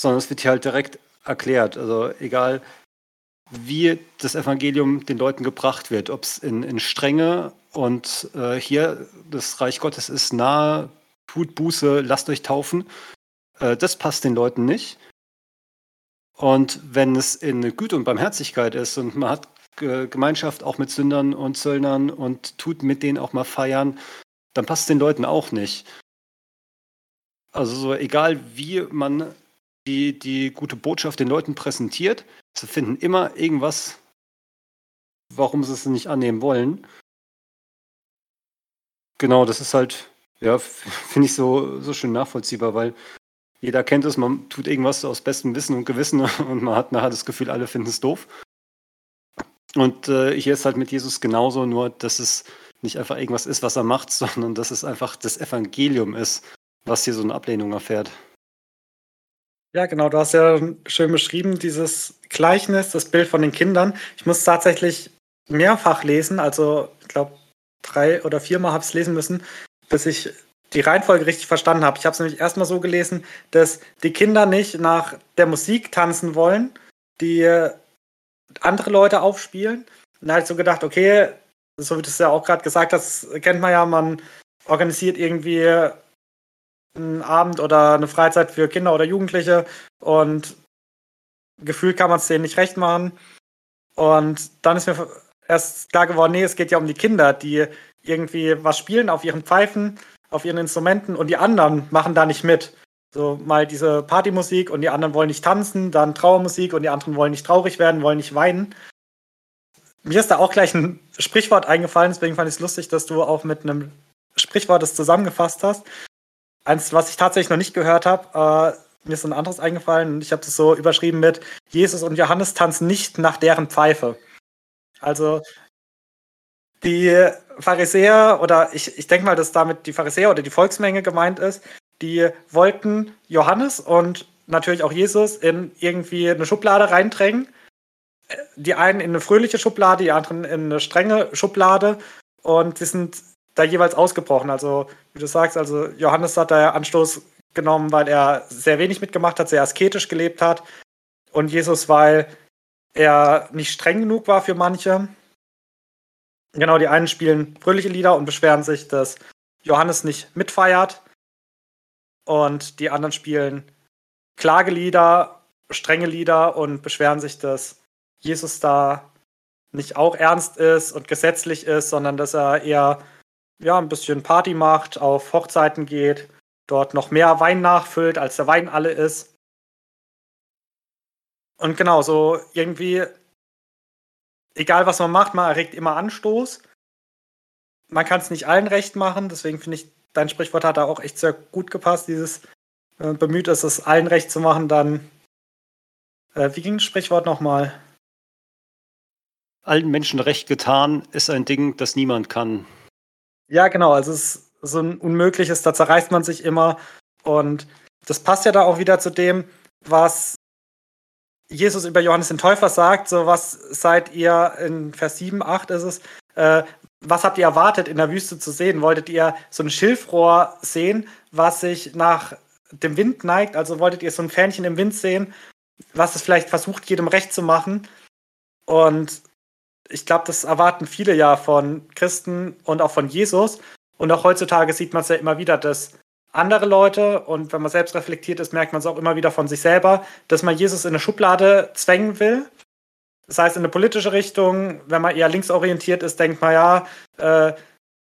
sondern es wird hier halt direkt erklärt. Also egal, wie das Evangelium den Leuten gebracht wird, ob es in, in Strenge und äh, hier das Reich Gottes ist nahe, tut Buße, lasst euch taufen, äh, das passt den Leuten nicht. Und wenn es in Güte und Barmherzigkeit ist und man hat Gemeinschaft auch mit Sündern und Zöllnern und tut mit denen auch mal feiern, dann passt es den Leuten auch nicht. Also so egal wie man die, die gute Botschaft den Leuten präsentiert, sie finden immer irgendwas, warum sie es nicht annehmen wollen. Genau, das ist halt, ja, finde ich so, so schön nachvollziehbar, weil jeder kennt es, man tut irgendwas aus bestem Wissen und Gewissen und man hat nachher das Gefühl, alle finden es doof. Und äh, hier ist halt mit Jesus genauso, nur dass es nicht einfach irgendwas ist, was er macht, sondern dass es einfach das Evangelium ist, was hier so eine Ablehnung erfährt. Ja, genau, du hast ja schön beschrieben, dieses Gleichnis, das Bild von den Kindern. Ich muss tatsächlich mehrfach lesen, also ich glaube drei oder viermal habe ich es lesen müssen, bis ich die Reihenfolge richtig verstanden habe. Ich habe es nämlich erstmal so gelesen, dass die Kinder nicht nach der Musik tanzen wollen, die andere Leute aufspielen. Und da habe ich so gedacht, okay, so wie du es ja auch gerade gesagt hast, kennt man ja, man organisiert irgendwie einen Abend oder eine Freizeit für Kinder oder Jugendliche und gefühlt kann man es denen nicht recht machen. Und dann ist mir erst klar geworden, nee, es geht ja um die Kinder, die irgendwie was spielen auf ihren Pfeifen, auf ihren Instrumenten und die anderen machen da nicht mit. So mal diese Partymusik und die anderen wollen nicht tanzen, dann Trauermusik und die anderen wollen nicht traurig werden, wollen nicht weinen. Mir ist da auch gleich ein Sprichwort eingefallen, deswegen fand ich es lustig, dass du auch mit einem Sprichwort das zusammengefasst hast. Eins, was ich tatsächlich noch nicht gehört habe, äh, mir ist ein anderes eingefallen und ich habe das so überschrieben mit Jesus und Johannes tanzen nicht nach deren Pfeife. Also die Pharisäer oder ich, ich denke mal, dass damit die Pharisäer oder die Volksmenge gemeint ist, die wollten Johannes und natürlich auch Jesus in irgendwie eine Schublade reindrängen. Die einen in eine fröhliche Schublade, die anderen in eine strenge Schublade und sie sind da jeweils ausgebrochen. Also, wie du sagst, also Johannes hat da Anstoß genommen, weil er sehr wenig mitgemacht hat, sehr asketisch gelebt hat. Und Jesus, weil er nicht streng genug war für manche. Genau, die einen spielen fröhliche Lieder und beschweren sich, dass Johannes nicht mitfeiert. Und die anderen spielen Klagelieder, strenge Lieder und beschweren sich, dass Jesus da nicht auch ernst ist und gesetzlich ist, sondern dass er eher ja, ein bisschen Party macht, auf Hochzeiten geht, dort noch mehr Wein nachfüllt, als der Wein alle ist. Und genau, so irgendwie, egal was man macht, man erregt immer Anstoß. Man kann es nicht allen recht machen, deswegen finde ich, dein Sprichwort hat da auch echt sehr gut gepasst, dieses äh, bemüht ist, es allen recht zu machen, dann. Äh, wie ging das Sprichwort nochmal? Allen Menschen recht getan ist ein Ding, das niemand kann. Ja, genau. Also es ist so ein Unmögliches, da zerreißt man sich immer. Und das passt ja da auch wieder zu dem, was Jesus über Johannes den Täufer sagt. So, was seid ihr in Vers 7, 8 ist es, äh, was habt ihr erwartet, in der Wüste zu sehen? Wolltet ihr so ein Schilfrohr sehen, was sich nach dem Wind neigt? Also wolltet ihr so ein Fähnchen im Wind sehen, was es vielleicht versucht, jedem recht zu machen? Und ich glaube, das erwarten viele ja von Christen und auch von Jesus. Und auch heutzutage sieht man es ja immer wieder, dass andere Leute, und wenn man selbst reflektiert ist, merkt man es auch immer wieder von sich selber, dass man Jesus in eine Schublade zwängen will. Das heißt, in eine politische Richtung, wenn man eher linksorientiert ist, denkt man ja, äh,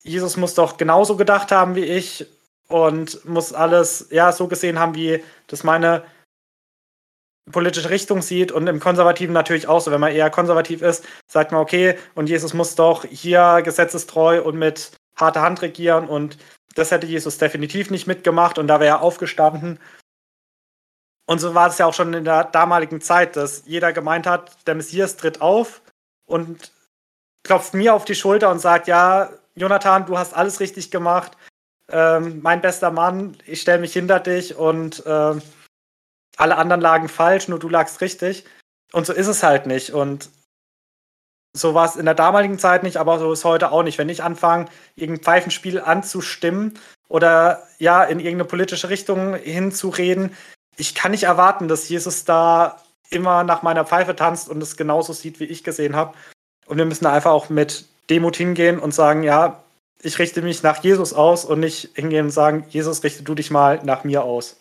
Jesus muss doch genauso gedacht haben wie ich und muss alles ja so gesehen haben, wie das meine politische Richtung sieht und im Konservativen natürlich auch so. Wenn man eher konservativ ist, sagt man, okay, und Jesus muss doch hier gesetzestreu und mit harter Hand regieren und das hätte Jesus definitiv nicht mitgemacht und da wäre er aufgestanden. Und so war es ja auch schon in der damaligen Zeit, dass jeder gemeint hat, der Messias tritt auf und klopft mir auf die Schulter und sagt, ja, Jonathan, du hast alles richtig gemacht. Ähm, mein bester Mann, ich stelle mich hinter dich und ähm, alle anderen lagen falsch, nur du lagst richtig. Und so ist es halt nicht. Und so war es in der damaligen Zeit nicht, aber so ist heute auch nicht. Wenn ich anfange, irgendein Pfeifenspiel anzustimmen oder ja, in irgendeine politische Richtung hinzureden, ich kann nicht erwarten, dass Jesus da immer nach meiner Pfeife tanzt und es genauso sieht, wie ich gesehen habe. Und wir müssen einfach auch mit Demut hingehen und sagen, ja, ich richte mich nach Jesus aus und nicht hingehen und sagen, Jesus, richte du dich mal nach mir aus.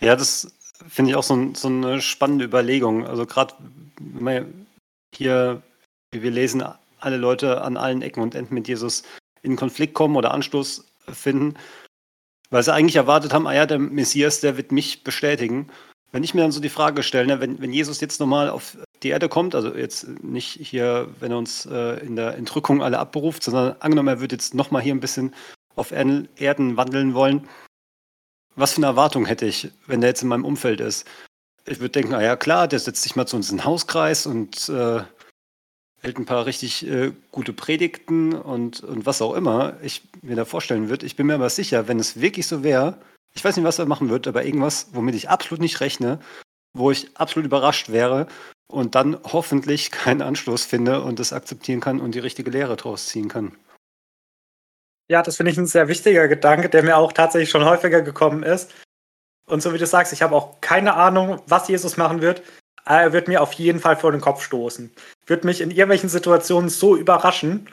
Ja, das finde ich auch so, so, eine spannende Überlegung. Also gerade hier, wie wir lesen, alle Leute an allen Ecken und Enden mit Jesus in Konflikt kommen oder Anstoß finden, weil sie eigentlich erwartet haben, ah ja, der Messias, der wird mich bestätigen. Wenn ich mir dann so die Frage stelle, ne, wenn, wenn Jesus jetzt nochmal auf die Erde kommt, also jetzt nicht hier, wenn er uns äh, in der Entrückung alle abberuft, sondern angenommen, er würde jetzt nochmal hier ein bisschen auf Erden wandeln wollen, was für eine Erwartung hätte ich, wenn der jetzt in meinem Umfeld ist? Ich würde denken, na ja klar, der setzt sich mal zu uns in den Hauskreis und äh, hält ein paar richtig äh, gute Predigten und, und was auch immer ich mir da vorstellen würde. Ich bin mir aber sicher, wenn es wirklich so wäre, ich weiß nicht, was er machen wird, aber irgendwas, womit ich absolut nicht rechne, wo ich absolut überrascht wäre und dann hoffentlich keinen Anstoß finde und das akzeptieren kann und die richtige Lehre draus ziehen kann. Ja, das finde ich ein sehr wichtiger Gedanke, der mir auch tatsächlich schon häufiger gekommen ist. Und so wie du sagst, ich habe auch keine Ahnung, was Jesus machen wird. Er wird mir auf jeden Fall vor den Kopf stoßen. Wird mich in irgendwelchen Situationen so überraschen.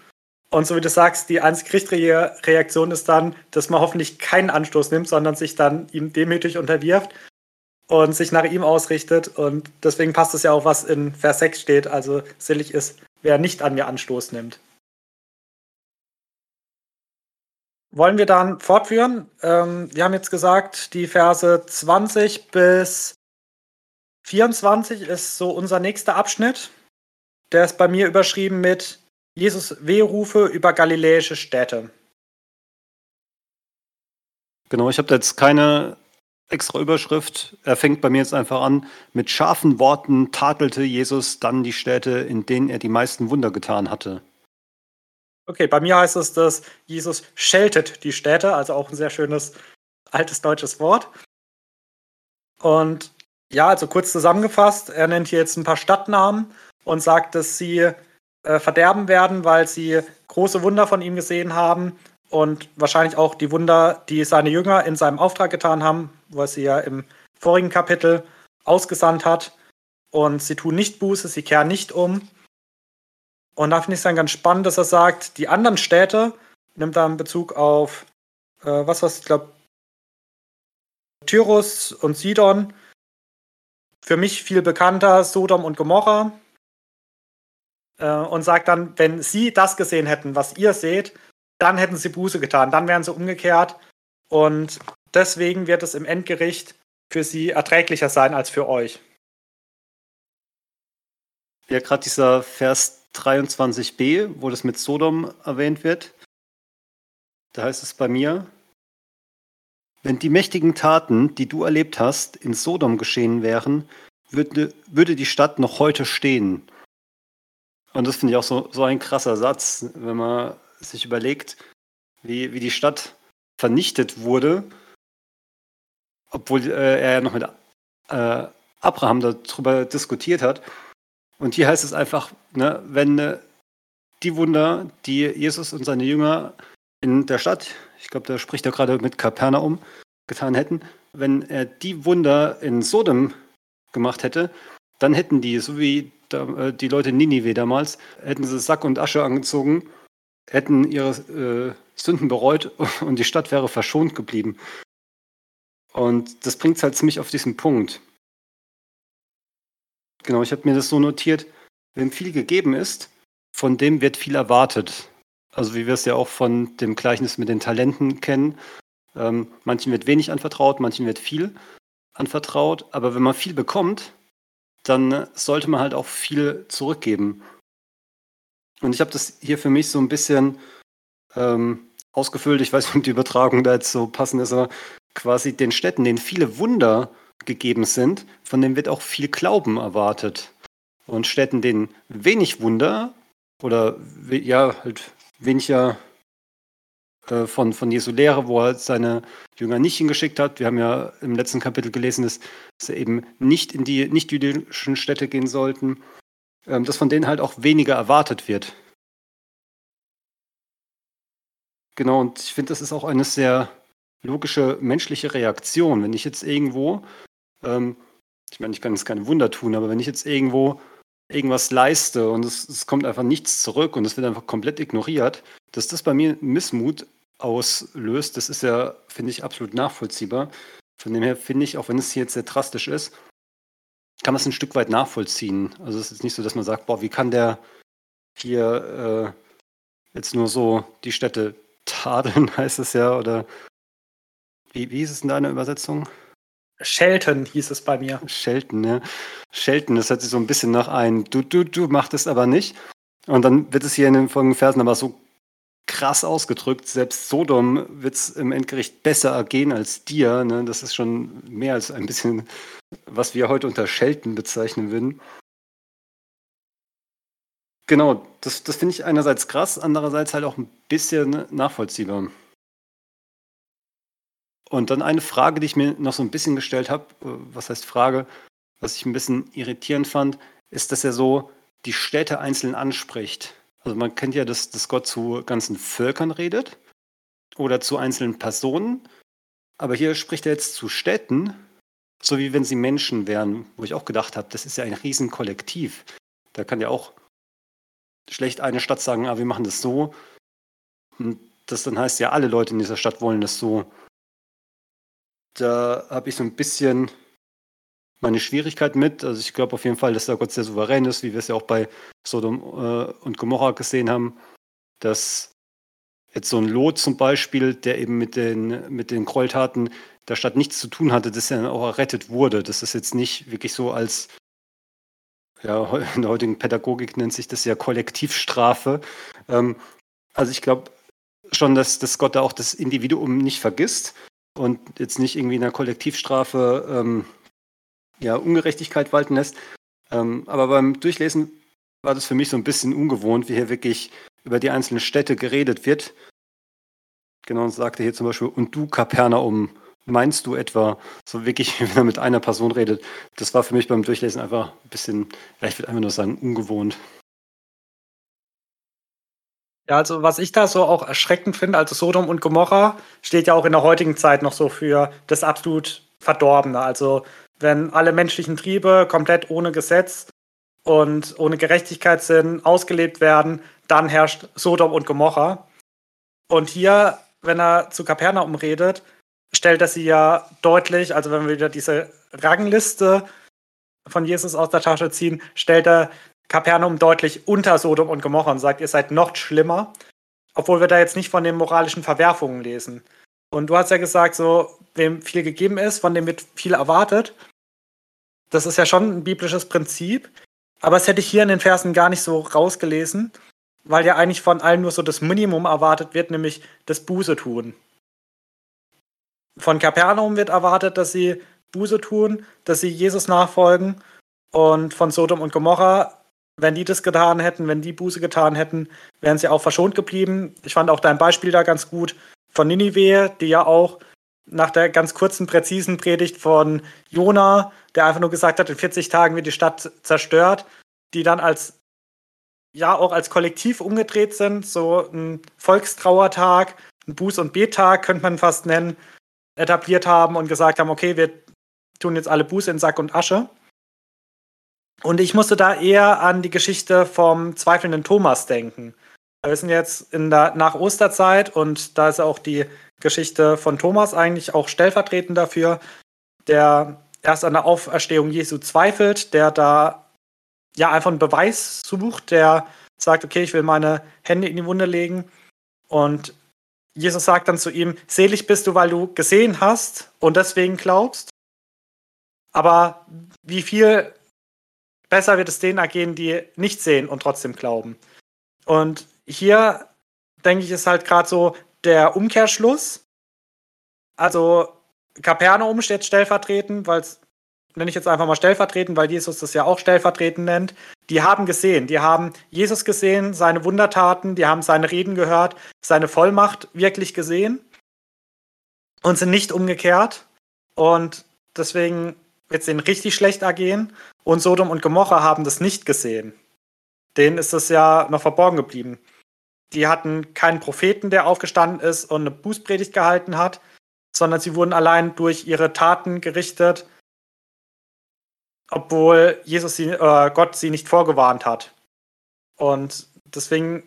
Und so wie du sagst, die einzige richtige Reaktion ist dann, dass man hoffentlich keinen Anstoß nimmt, sondern sich dann ihm demütig unterwirft und sich nach ihm ausrichtet. Und deswegen passt es ja auch, was in Vers 6 steht. Also selig ist, wer nicht an mir Anstoß nimmt. Wollen wir dann fortführen? Ähm, wir haben jetzt gesagt, die Verse 20 bis 24 ist so unser nächster Abschnitt. Der ist bei mir überschrieben mit Jesus Wehrufe über galiläische Städte. Genau, ich habe jetzt keine extra Überschrift. Er fängt bei mir jetzt einfach an. Mit scharfen Worten tadelte Jesus dann die Städte, in denen er die meisten Wunder getan hatte. Okay, bei mir heißt es, dass Jesus scheltet die Städte, also auch ein sehr schönes altes deutsches Wort. Und ja, also kurz zusammengefasst, er nennt hier jetzt ein paar Stadtnamen und sagt, dass sie äh, verderben werden, weil sie große Wunder von ihm gesehen haben und wahrscheinlich auch die Wunder, die seine Jünger in seinem Auftrag getan haben, er sie ja im vorigen Kapitel ausgesandt hat. Und sie tun nicht Buße, sie kehren nicht um. Und da finde ich es dann ganz spannend, dass er sagt, die anderen Städte, nimmt in Bezug auf, äh, was was, ich glaube, Tyrus und Sidon, für mich viel bekannter, Sodom und Gomorra. Äh, und sagt dann, wenn sie das gesehen hätten, was ihr seht, dann hätten sie Buße getan, dann wären sie umgekehrt. Und deswegen wird es im Endgericht für sie erträglicher sein als für euch. Ja, gerade dieser Vers 23b, wo das mit Sodom erwähnt wird. Da heißt es bei mir, wenn die mächtigen Taten, die du erlebt hast, in Sodom geschehen wären, würde, würde die Stadt noch heute stehen. Und das finde ich auch so, so ein krasser Satz, wenn man sich überlegt, wie, wie die Stadt vernichtet wurde, obwohl äh, er ja noch mit äh, Abraham darüber diskutiert hat. Und hier heißt es einfach, ne, wenn äh, die Wunder, die Jesus und seine Jünger in der Stadt, ich glaube, da spricht er gerade mit Kapernaum, getan hätten, wenn er die Wunder in Sodom gemacht hätte, dann hätten die, so wie äh, die Leute in Ninive damals, hätten sie Sack und Asche angezogen, hätten ihre äh, Sünden bereut und die Stadt wäre verschont geblieben. Und das bringt es halt ziemlich auf diesen Punkt. Genau, ich habe mir das so notiert. Wem viel gegeben ist, von dem wird viel erwartet. Also wie wir es ja auch von dem Gleichnis mit den Talenten kennen. Ähm, manchen wird wenig anvertraut, manchen wird viel anvertraut. Aber wenn man viel bekommt, dann sollte man halt auch viel zurückgeben. Und ich habe das hier für mich so ein bisschen ähm, ausgefüllt. Ich weiß nicht, ob die Übertragung da jetzt so passend ist, aber quasi den Städten, denen viele Wunder gegeben sind, von denen wird auch viel Glauben erwartet. Und Städten, denen wenig Wunder oder ja, halt weniger äh, von, von Jesu Lehre, wo er seine Jünger nicht hingeschickt hat. Wir haben ja im letzten Kapitel gelesen, dass, dass sie eben nicht in die nicht-jüdischen Städte gehen sollten, ähm, dass von denen halt auch weniger erwartet wird. Genau, und ich finde, das ist auch eine sehr logische menschliche Reaktion. Wenn ich jetzt irgendwo, ähm, ich meine, ich kann jetzt keine Wunder tun, aber wenn ich jetzt irgendwo irgendwas leiste und es, es kommt einfach nichts zurück und es wird einfach komplett ignoriert, dass das bei mir Missmut auslöst, das ist ja, finde ich, absolut nachvollziehbar. Von dem her finde ich, auch wenn es hier jetzt sehr drastisch ist, kann man es ein Stück weit nachvollziehen. Also es ist nicht so, dass man sagt, boah, wie kann der hier äh, jetzt nur so die Städte tadeln, heißt es ja, oder wie, wie hieß es in deiner Übersetzung? Shelton hieß es bei mir. Shelton, ja. Shelton, das hört sich so ein bisschen nach ein Du, du, du, macht es aber nicht. Und dann wird es hier in den folgenden Versen aber so krass ausgedrückt. Selbst Sodom wird es im Endgericht besser ergehen als dir. Ne? Das ist schon mehr als ein bisschen, was wir heute unter Shelton bezeichnen würden. Genau, das, das finde ich einerseits krass, andererseits halt auch ein bisschen nachvollziehbar. Und dann eine Frage, die ich mir noch so ein bisschen gestellt habe, äh, was heißt Frage, was ich ein bisschen irritierend fand, ist, dass er so die Städte einzeln anspricht. Also man kennt ja, dass, dass Gott zu ganzen Völkern redet oder zu einzelnen Personen, aber hier spricht er jetzt zu Städten, so wie wenn sie Menschen wären, wo ich auch gedacht habe, das ist ja ein Riesenkollektiv. Da kann ja auch schlecht eine Stadt sagen, ah, wir machen das so. Und das dann heißt ja, alle Leute in dieser Stadt wollen das so da habe ich so ein bisschen meine Schwierigkeit mit. Also ich glaube auf jeden Fall, dass der Gott sehr souverän ist, wie wir es ja auch bei Sodom äh, und Gomorra gesehen haben, dass jetzt so ein Lot zum Beispiel, der eben mit den, mit den Gräueltaten der Stadt nichts zu tun hatte, dass er dann auch errettet wurde. Das ist jetzt nicht wirklich so als, ja, in der heutigen Pädagogik nennt sich das ja Kollektivstrafe. Ähm, also ich glaube schon, dass, dass Gott da auch das Individuum nicht vergisst und jetzt nicht irgendwie in der Kollektivstrafe ähm, ja, Ungerechtigkeit walten lässt. Ähm, aber beim Durchlesen war das für mich so ein bisschen ungewohnt, wie hier wirklich über die einzelnen Städte geredet wird. Genau, und sagte hier zum Beispiel, und du, Kapernaum, meinst du etwa, so wirklich, wenn er mit einer Person redet, das war für mich beim Durchlesen einfach ein bisschen, ja, ich würde einfach nur sagen, ungewohnt. Ja, also was ich da so auch erschreckend finde, also Sodom und Gomorra steht ja auch in der heutigen Zeit noch so für das absolut Verdorbene. Also wenn alle menschlichen Triebe komplett ohne Gesetz und ohne Gerechtigkeit sind, ausgelebt werden, dann herrscht Sodom und Gomorra. Und hier, wenn er zu Kapernaum redet, stellt er sie ja deutlich, also wenn wir wieder diese Rangliste von Jesus aus der Tasche ziehen, stellt er Kapernaum deutlich unter Sodom und Gomorra und sagt, ihr seid noch schlimmer, obwohl wir da jetzt nicht von den moralischen Verwerfungen lesen. Und du hast ja gesagt, so, wem viel gegeben ist, von dem wird viel erwartet. Das ist ja schon ein biblisches Prinzip. Aber das hätte ich hier in den Versen gar nicht so rausgelesen, weil ja eigentlich von allen nur so das Minimum erwartet wird, nämlich das Buße tun. Von Kapernaum wird erwartet, dass sie Buße tun, dass sie Jesus nachfolgen. Und von Sodom und Gomorra wenn die das getan hätten, wenn die Buße getan hätten, wären sie auch verschont geblieben. Ich fand auch dein Beispiel da ganz gut von Ninive, die ja auch nach der ganz kurzen, präzisen Predigt von Jona, der einfach nur gesagt hat, in 40 Tagen wird die Stadt zerstört, die dann als ja auch als Kollektiv umgedreht sind, so ein Volkstrauertag, ein Buß- und Bettag könnte man fast nennen, etabliert haben und gesagt haben, okay, wir tun jetzt alle Buße in Sack und Asche. Und ich musste da eher an die Geschichte vom zweifelnden Thomas denken. Wir sind jetzt in der, nach Osterzeit und da ist auch die Geschichte von Thomas eigentlich auch stellvertretend dafür, der erst an der Auferstehung Jesu zweifelt, der da ja einfach einen Beweis sucht, der sagt, okay, ich will meine Hände in die Wunde legen Und Jesus sagt dann zu ihm, selig bist du, weil du gesehen hast und deswegen glaubst. Aber wie viel besser wird es denen ergehen, die nicht sehen und trotzdem glauben. Und hier denke ich, ist halt gerade so der Umkehrschluss. Also Kapernaum steht stellvertretend, weil es nenne ich jetzt einfach mal stellvertretend, weil Jesus das ja auch stellvertretend nennt, die haben gesehen, die haben Jesus gesehen, seine Wundertaten, die haben seine Reden gehört, seine Vollmacht wirklich gesehen und sind nicht umgekehrt. Und deswegen wird es ihnen richtig schlecht ergehen. Und Sodom und Gomorra haben das nicht gesehen. Denen ist das ja noch verborgen geblieben. Die hatten keinen Propheten, der aufgestanden ist und eine Bußpredigt gehalten hat, sondern sie wurden allein durch ihre Taten gerichtet obwohl Jesus sie, äh, Gott sie nicht vorgewarnt hat. Und deswegen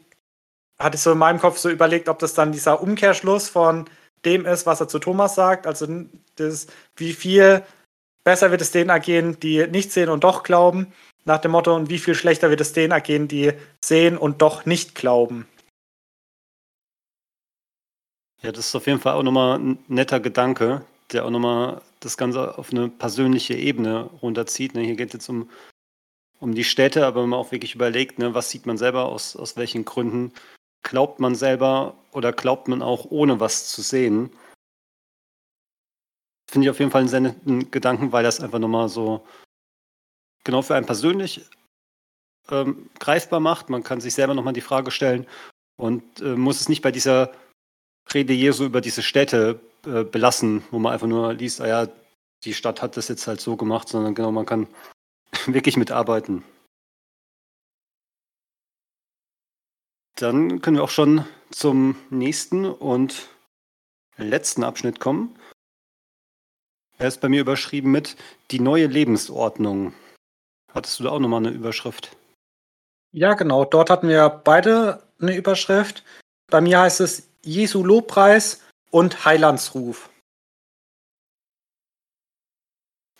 hatte ich so in meinem Kopf so überlegt, ob das dann dieser Umkehrschluss von dem ist, was er zu Thomas sagt. Also das, wie viel besser wird es denen ergehen, die nicht sehen und doch glauben, nach dem Motto, und wie viel schlechter wird es denen ergehen, die sehen und doch nicht glauben. Ja, das ist auf jeden Fall auch nochmal ein netter Gedanke, der auch nochmal das Ganze auf eine persönliche Ebene runterzieht. Ne? Hier geht es jetzt um, um die Städte, aber wenn man auch wirklich überlegt, ne, was sieht man selber, aus, aus welchen Gründen glaubt man selber oder glaubt man auch ohne was zu sehen. Finde ich auf jeden Fall einen sehr netten Gedanken, weil das einfach nochmal so genau für einen persönlich ähm, greifbar macht. Man kann sich selber nochmal die Frage stellen und äh, muss es nicht bei dieser Rede Jesu über diese Städte äh, belassen, wo man einfach nur liest, ah ja, die Stadt hat das jetzt halt so gemacht, sondern genau, man kann wirklich mitarbeiten. Dann können wir auch schon zum nächsten und letzten Abschnitt kommen. Er ist bei mir überschrieben mit die neue Lebensordnung. Hattest du da auch nochmal eine Überschrift? Ja, genau. Dort hatten wir beide eine Überschrift. Bei mir heißt es Jesu Lobpreis und Heilandsruf.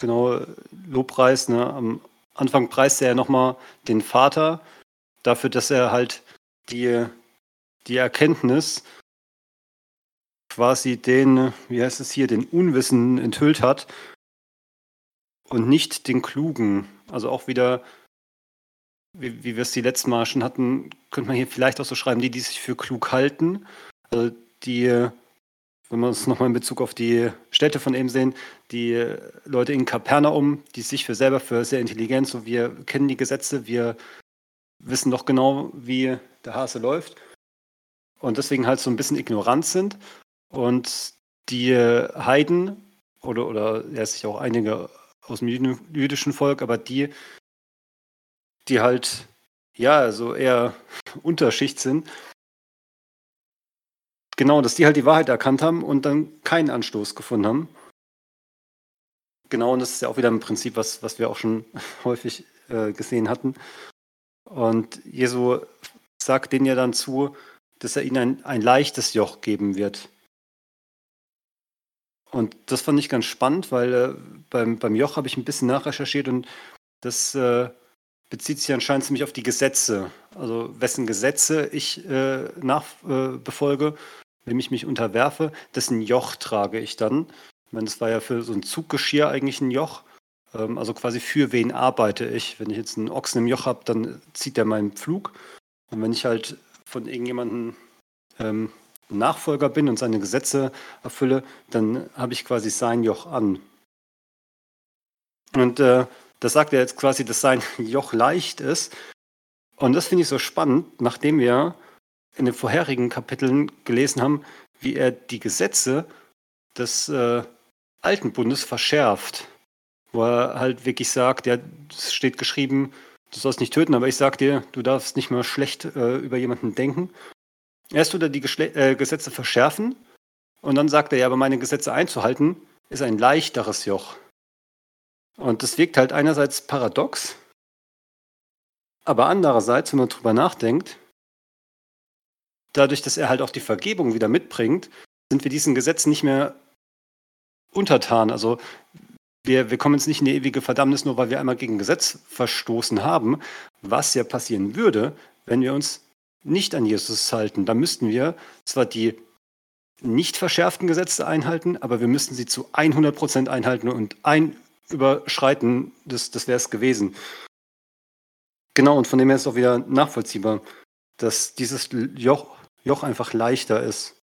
Genau, Lobpreis. Ne? Am Anfang preist er ja nochmal den Vater dafür, dass er halt die, die Erkenntnis quasi den, wie heißt es hier, den Unwissen enthüllt hat und nicht den Klugen. Also auch wieder, wie, wie wir es die letzten Mal schon hatten, könnte man hier vielleicht auch so schreiben, die, die sich für klug halten. Also die wenn wir uns nochmal in Bezug auf die Städte von eben sehen, die Leute in Kapernaum, die sich für selber für sehr intelligent, so wir kennen die Gesetze, wir wissen doch genau, wie der Hase läuft und deswegen halt so ein bisschen ignorant sind und die Heiden oder, oder ja, sich auch einige aus dem jüdischen Volk, aber die, die halt ja so eher Unterschicht sind, Genau, dass die halt die Wahrheit erkannt haben und dann keinen Anstoß gefunden haben. Genau, und das ist ja auch wieder ein Prinzip, was, was wir auch schon häufig äh, gesehen hatten. Und Jesu sagt denen ja dann zu, dass er ihnen ein, ein leichtes Joch geben wird. Und das fand ich ganz spannend, weil äh, beim, beim Joch habe ich ein bisschen nachrecherchiert und das äh, bezieht sich anscheinend ziemlich auf die Gesetze. Also wessen Gesetze ich äh, nachbefolge dem ich mich unterwerfe, dessen Joch trage ich dann. Ich meine, das war ja für so ein Zuggeschirr eigentlich ein Joch. Ähm, also quasi für wen arbeite ich? Wenn ich jetzt einen Ochsen im Joch habe, dann zieht der meinen Pflug. Und wenn ich halt von irgendjemandem ähm, Nachfolger bin und seine Gesetze erfülle, dann habe ich quasi sein Joch an. Und äh, das sagt er jetzt quasi, dass sein Joch leicht ist. Und das finde ich so spannend, nachdem wir in den vorherigen Kapiteln gelesen haben, wie er die Gesetze des äh, alten Bundes verschärft. Wo er halt wirklich sagt, ja, es steht geschrieben, du sollst nicht töten, aber ich sag dir, du darfst nicht mehr schlecht äh, über jemanden denken. Erst tut er die Geschle äh, Gesetze verschärfen und dann sagt er, ja, aber meine Gesetze einzuhalten, ist ein leichteres Joch. Und das wirkt halt einerseits paradox, aber andererseits, wenn man drüber nachdenkt, dadurch, dass er halt auch die Vergebung wieder mitbringt, sind wir diesen Gesetzen nicht mehr untertan. Also wir, wir kommen jetzt nicht in die ewige Verdammnis, nur weil wir einmal gegen Gesetz verstoßen haben, was ja passieren würde, wenn wir uns nicht an Jesus halten, dann müssten wir zwar die nicht verschärften Gesetze einhalten, aber wir müssten sie zu 100% einhalten und ein überschreiten, das, das wäre es gewesen. Genau, und von dem her ist auch wieder nachvollziehbar, dass dieses Joch, Joch einfach leichter ist.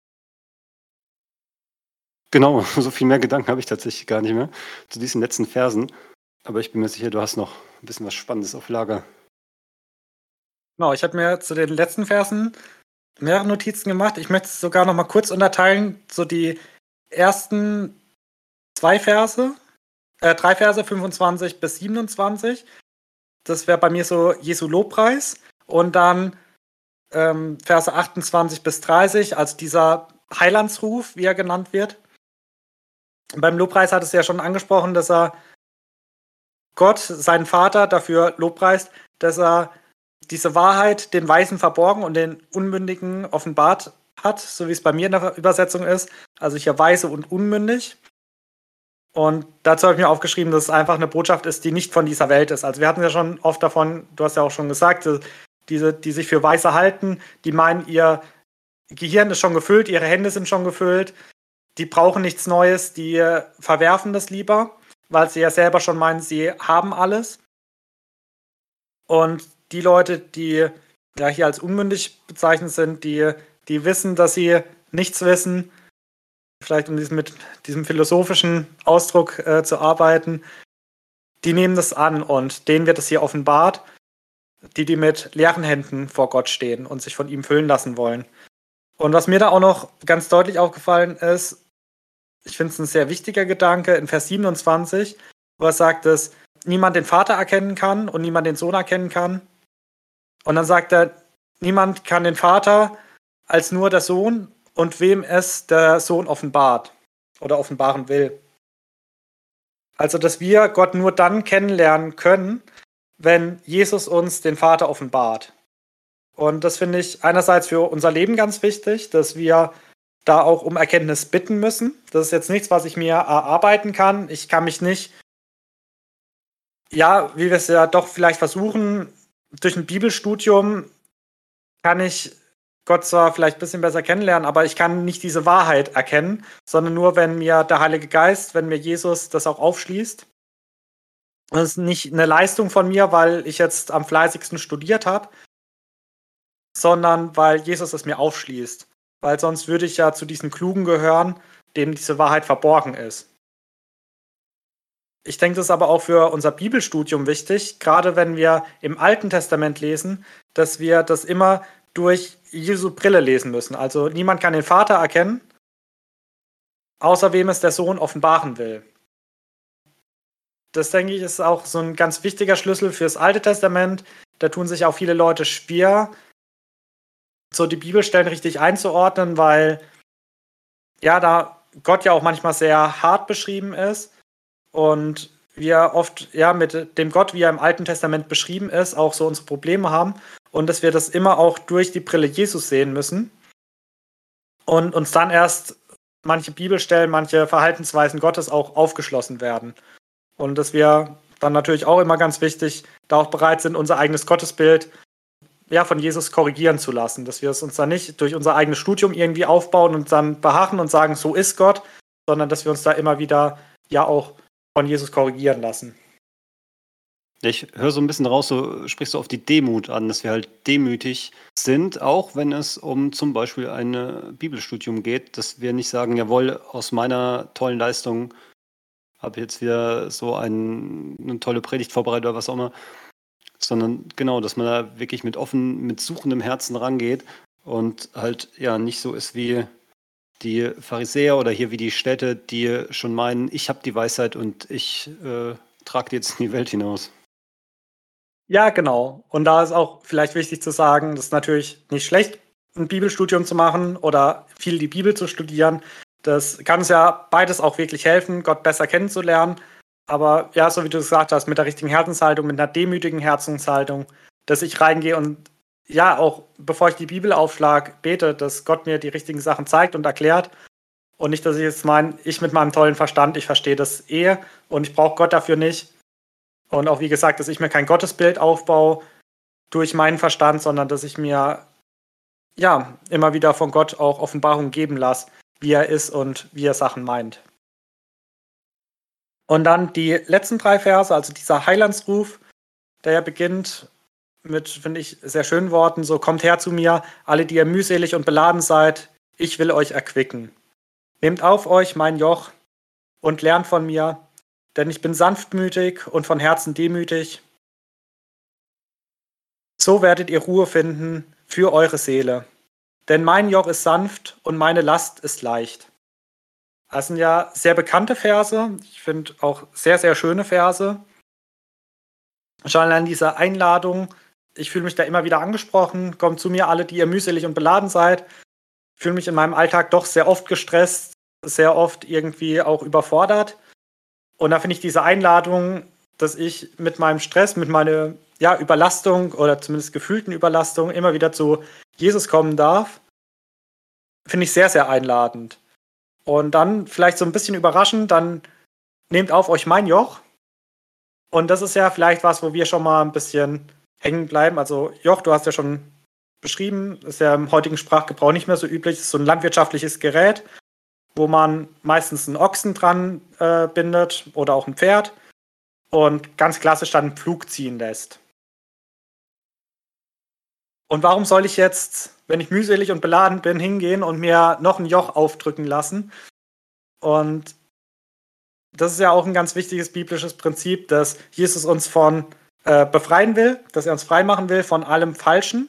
Genau, so viel mehr Gedanken habe ich tatsächlich gar nicht mehr zu diesen letzten Versen. Aber ich bin mir sicher, du hast noch ein bisschen was Spannendes auf Lager. Genau, ich habe mir zu den letzten Versen mehrere Notizen gemacht. Ich möchte es sogar noch mal kurz unterteilen, so die ersten zwei Verse, äh, drei Verse, 25 bis 27. Das wäre bei mir so Jesu Lobpreis. Und dann ähm, Verse 28 bis 30, also dieser Heilandsruf, wie er genannt wird. Beim Lobpreis hat es ja schon angesprochen, dass er Gott, seinen Vater, dafür lobpreist, dass er diese Wahrheit den Weisen verborgen und den Unmündigen offenbart hat, so wie es bei mir in der Übersetzung ist. Also hier weise und unmündig. Und dazu habe ich mir aufgeschrieben, dass es einfach eine Botschaft ist, die nicht von dieser Welt ist. Also wir hatten ja schon oft davon, du hast ja auch schon gesagt, diese, die sich für weise halten, die meinen, ihr Gehirn ist schon gefüllt, ihre Hände sind schon gefüllt, die brauchen nichts Neues, die verwerfen das lieber, weil sie ja selber schon meinen, sie haben alles. Und die Leute, die ja hier als unmündig bezeichnet sind, die, die wissen, dass sie nichts wissen, vielleicht um diesen, mit diesem philosophischen Ausdruck äh, zu arbeiten, die nehmen das an und denen wird es hier offenbart, die, die mit leeren Händen vor Gott stehen und sich von ihm füllen lassen wollen. Und was mir da auch noch ganz deutlich aufgefallen ist, ich finde es ein sehr wichtiger Gedanke, in Vers 27, wo er sagt, dass niemand den Vater erkennen kann und niemand den Sohn erkennen kann, und dann sagt er, niemand kann den Vater als nur der Sohn und wem es der Sohn offenbart oder offenbaren will. Also, dass wir Gott nur dann kennenlernen können, wenn Jesus uns den Vater offenbart. Und das finde ich einerseits für unser Leben ganz wichtig, dass wir da auch um Erkenntnis bitten müssen. Das ist jetzt nichts, was ich mir erarbeiten kann. Ich kann mich nicht, ja, wie wir es ja doch vielleicht versuchen, durch ein Bibelstudium kann ich Gott zwar vielleicht ein bisschen besser kennenlernen, aber ich kann nicht diese Wahrheit erkennen, sondern nur, wenn mir der Heilige Geist, wenn mir Jesus das auch aufschließt. Das ist nicht eine Leistung von mir, weil ich jetzt am fleißigsten studiert habe, sondern weil Jesus es mir aufschließt. Weil sonst würde ich ja zu diesen Klugen gehören, denen diese Wahrheit verborgen ist. Ich denke, das ist aber auch für unser Bibelstudium wichtig, gerade wenn wir im Alten Testament lesen, dass wir das immer durch Jesu Brille lesen müssen. Also niemand kann den Vater erkennen, außer wem es der Sohn offenbaren will. Das denke ich ist auch so ein ganz wichtiger Schlüssel fürs Alte Testament. Da tun sich auch viele Leute schwer, so die Bibelstellen richtig einzuordnen, weil ja, da Gott ja auch manchmal sehr hart beschrieben ist und wir oft ja mit dem Gott, wie er im Alten Testament beschrieben ist, auch so unsere Probleme haben und dass wir das immer auch durch die Brille Jesus sehen müssen und uns dann erst manche Bibelstellen, manche Verhaltensweisen Gottes auch aufgeschlossen werden. Und dass wir dann natürlich auch immer ganz wichtig, da auch bereit sind, unser eigenes Gottesbild ja, von Jesus korrigieren zu lassen, dass wir es uns dann nicht durch unser eigenes Studium irgendwie aufbauen und dann beharren und sagen, so ist Gott, sondern dass wir uns da immer wieder ja auch von Jesus korrigieren lassen. Ich höre so ein bisschen raus, so sprichst du auf die Demut an, dass wir halt demütig sind, auch wenn es um zum Beispiel ein Bibelstudium geht, dass wir nicht sagen, jawohl, aus meiner tollen Leistung habe ich jetzt wieder so ein, eine tolle Predigt vorbereitet oder was auch immer, sondern genau, dass man da wirklich mit offen, mit suchendem Herzen rangeht und halt ja nicht so ist wie die Pharisäer oder hier wie die Städte, die schon meinen, ich habe die Weisheit und ich äh, trage die jetzt in die Welt hinaus. Ja, genau. Und da ist auch vielleicht wichtig zu sagen, das ist natürlich nicht schlecht, ein Bibelstudium zu machen oder viel die Bibel zu studieren. Das kann uns ja beides auch wirklich helfen, Gott besser kennenzulernen. Aber ja, so wie du gesagt hast, mit der richtigen Herzenshaltung, mit einer demütigen Herzenshaltung, dass ich reingehe und ja, auch bevor ich die Bibel aufschlage, bete, dass Gott mir die richtigen Sachen zeigt und erklärt. Und nicht, dass ich jetzt meine, ich mit meinem tollen Verstand, ich verstehe das eh und ich brauche Gott dafür nicht. Und auch wie gesagt, dass ich mir kein Gottesbild aufbaue durch meinen Verstand, sondern dass ich mir ja, immer wieder von Gott auch Offenbarung geben lasse, wie er ist und wie er Sachen meint. Und dann die letzten drei Verse, also dieser Heilandsruf, der ja beginnt mit, finde ich, sehr schönen Worten, so kommt her zu mir, alle, die ihr mühselig und beladen seid, ich will euch erquicken. Nehmt auf euch mein Joch und lernt von mir, denn ich bin sanftmütig und von Herzen demütig. So werdet ihr Ruhe finden für eure Seele. Denn mein Joch ist sanft und meine Last ist leicht. Das sind ja sehr bekannte Verse. Ich finde auch sehr, sehr schöne Verse. Schon allein diese Einladung, ich fühle mich da immer wieder angesprochen. Kommt zu mir alle, die ihr mühselig und beladen seid. Ich fühle mich in meinem Alltag doch sehr oft gestresst, sehr oft irgendwie auch überfordert. Und da finde ich diese Einladung, dass ich mit meinem Stress, mit meiner ja, Überlastung oder zumindest gefühlten Überlastung immer wieder zu Jesus kommen darf, finde ich sehr, sehr einladend. Und dann vielleicht so ein bisschen überraschend, dann nehmt auf euch mein Joch. Und das ist ja vielleicht was, wo wir schon mal ein bisschen hängen bleiben. Also Joch, du hast ja schon beschrieben, ist ja im heutigen Sprachgebrauch nicht mehr so üblich, ist so ein landwirtschaftliches Gerät, wo man meistens einen Ochsen dran äh, bindet oder auch ein Pferd und ganz klassisch dann einen Pflug ziehen lässt. Und warum soll ich jetzt, wenn ich mühselig und beladen bin, hingehen und mir noch ein Joch aufdrücken lassen? Und das ist ja auch ein ganz wichtiges biblisches Prinzip, dass Jesus uns von äh, befreien will, dass er uns freimachen will von allem Falschen,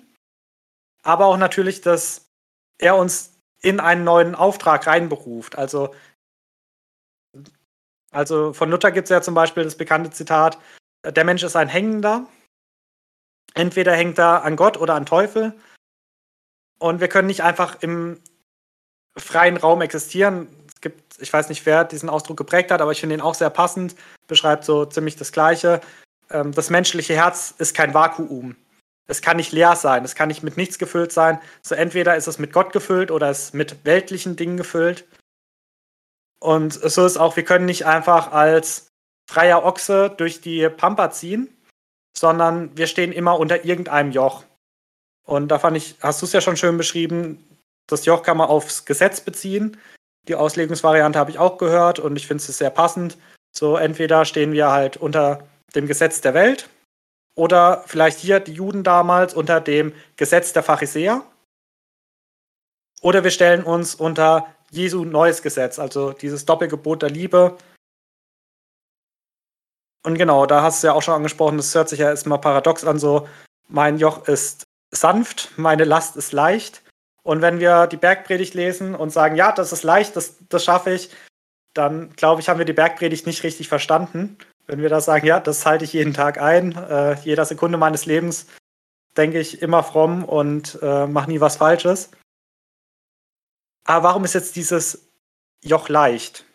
aber auch natürlich, dass er uns in einen neuen Auftrag reinberuft. Also, also von Luther gibt es ja zum Beispiel das bekannte Zitat, der Mensch ist ein Hängender. Entweder hängt er an Gott oder an Teufel. Und wir können nicht einfach im freien Raum existieren. Es gibt, ich weiß nicht, wer diesen Ausdruck geprägt hat, aber ich finde ihn auch sehr passend, beschreibt so ziemlich das Gleiche. Ähm, das menschliche Herz ist kein Vakuum. Es kann nicht leer sein, es kann nicht mit nichts gefüllt sein. So entweder ist es mit Gott gefüllt oder es ist mit weltlichen Dingen gefüllt. Und so ist auch, wir können nicht einfach als freier Ochse durch die Pampa ziehen, sondern wir stehen immer unter irgendeinem Joch. Und da fand ich, hast du es ja schon schön beschrieben, das Joch kann man aufs Gesetz beziehen. Die Auslegungsvariante habe ich auch gehört und ich finde es sehr passend. So entweder stehen wir halt unter dem Gesetz der Welt oder vielleicht hier die Juden damals unter dem Gesetz der Pharisäer. Oder wir stellen uns unter Jesu neues Gesetz, also dieses Doppelgebot der Liebe. Und genau, da hast du ja auch schon angesprochen, das hört sich ja erstmal paradox an, so mein Joch ist sanft, meine Last ist leicht. Und wenn wir die Bergpredigt lesen und sagen, ja, das ist leicht, das, das schaffe ich, dann glaube ich, haben wir die Bergpredigt nicht richtig verstanden. Wenn wir da sagen, ja, das halte ich jeden Tag ein, äh, jeder Sekunde meines Lebens denke ich immer fromm und äh, mache nie was Falsches. Aber warum ist jetzt dieses Joch leicht?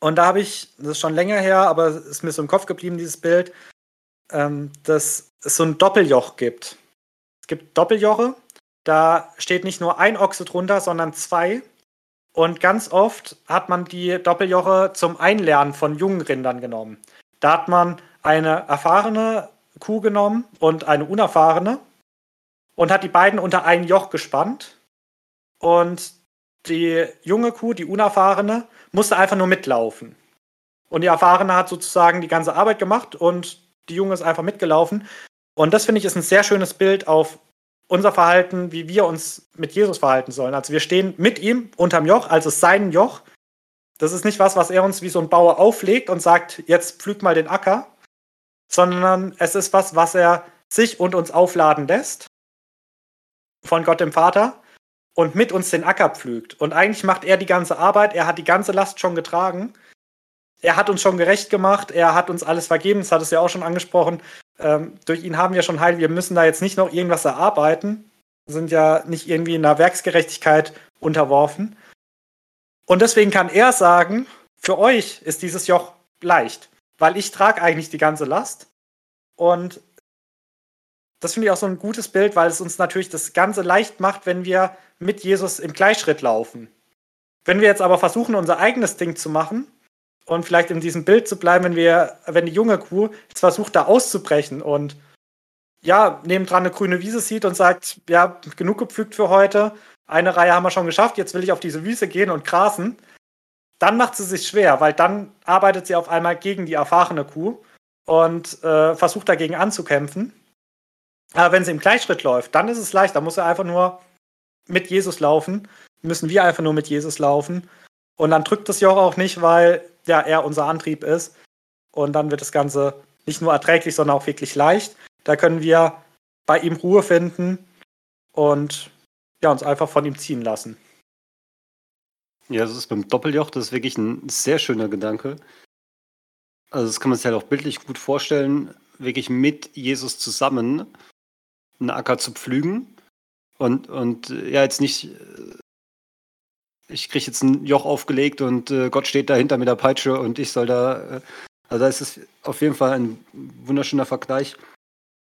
Und da habe ich, das ist schon länger her, aber es ist mir so im Kopf geblieben, dieses Bild, ähm, dass es so ein Doppeljoch gibt. Es gibt Doppeljoche, da steht nicht nur ein Ochse drunter, sondern zwei. Und ganz oft hat man die Doppeljoche zum Einlernen von jungen Rindern genommen. Da hat man eine erfahrene Kuh genommen und eine unerfahrene und hat die beiden unter ein Joch gespannt. Und die junge Kuh, die unerfahrene, musste einfach nur mitlaufen. Und die erfahrene hat sozusagen die ganze Arbeit gemacht und die junge ist einfach mitgelaufen. Und das finde ich ist ein sehr schönes Bild auf unser Verhalten, wie wir uns mit Jesus verhalten sollen. Also wir stehen mit ihm unterm Joch, also sein Joch. Das ist nicht was, was er uns wie so ein Bauer auflegt und sagt, jetzt pflüg mal den Acker, sondern es ist was, was er sich und uns aufladen lässt von Gott dem Vater und mit uns den Acker pflügt. Und eigentlich macht er die ganze Arbeit, er hat die ganze Last schon getragen. Er hat uns schon gerecht gemacht, er hat uns alles vergeben, das hat es ja auch schon angesprochen ähm, durch ihn haben wir schon Heil, wir müssen da jetzt nicht noch irgendwas erarbeiten, sind ja nicht irgendwie in einer Werksgerechtigkeit unterworfen. Und deswegen kann er sagen, für euch ist dieses Joch leicht, weil ich trage eigentlich die ganze Last. Und das finde ich auch so ein gutes Bild, weil es uns natürlich das Ganze leicht macht, wenn wir mit Jesus im Gleichschritt laufen. Wenn wir jetzt aber versuchen, unser eigenes Ding zu machen, und vielleicht in diesem Bild zu bleiben, wenn wir, wenn die junge Kuh jetzt versucht, da auszubrechen und ja, nebendran eine grüne Wiese sieht und sagt, ja, genug gepflügt für heute, eine Reihe haben wir schon geschafft, jetzt will ich auf diese Wiese gehen und grasen, dann macht sie sich schwer, weil dann arbeitet sie auf einmal gegen die erfahrene Kuh und äh, versucht dagegen anzukämpfen. Aber wenn sie im Gleichschritt läuft, dann ist es leicht, da muss er einfach nur mit Jesus laufen, müssen wir einfach nur mit Jesus laufen und dann drückt das Joch auch nicht, weil ja er unser Antrieb ist und dann wird das Ganze nicht nur erträglich, sondern auch wirklich leicht. Da können wir bei ihm Ruhe finden und ja, uns einfach von ihm ziehen lassen. Ja, das ist beim Doppeljoch, das ist wirklich ein sehr schöner Gedanke. Also das kann man sich halt auch bildlich gut vorstellen, wirklich mit Jesus zusammen einen Acker zu pflügen und, und ja, jetzt nicht, äh, ich kriege jetzt ein Joch aufgelegt und äh, Gott steht dahinter mit der Peitsche und ich soll da, äh, also da ist es auf jeden Fall ein wunderschöner Vergleich.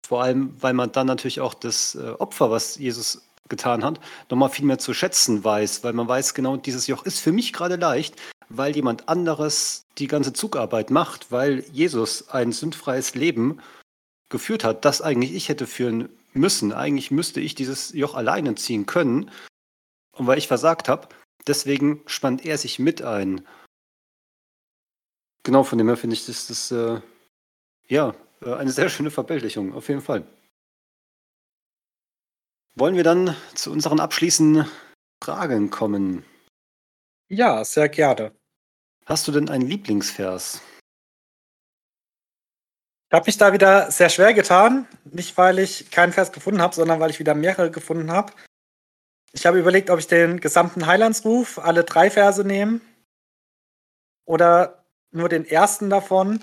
Vor allem, weil man dann natürlich auch das äh, Opfer, was Jesus getan hat, nochmal viel mehr zu schätzen weiß, weil man weiß genau, dieses Joch ist für mich gerade leicht, weil jemand anderes die ganze Zugarbeit macht, weil Jesus ein sündfreies Leben geführt hat, das eigentlich ich hätte führen müssen. Eigentlich müsste ich dieses Joch alleine ziehen können. Und weil ich versagt habe, deswegen spannt er sich mit ein. Genau, von dem her finde ich das, das äh, ja, äh, eine sehr schöne Verbildlichung, auf jeden Fall. Wollen wir dann zu unseren abschließenden Fragen kommen? Ja, sehr gerne. Hast du denn einen Lieblingsvers? Ich habe mich da wieder sehr schwer getan. Nicht, weil ich keinen Vers gefunden habe, sondern weil ich wieder mehrere gefunden habe. Ich habe überlegt, ob ich den gesamten Heilandsruf, alle drei Verse nehme. Oder nur den ersten davon.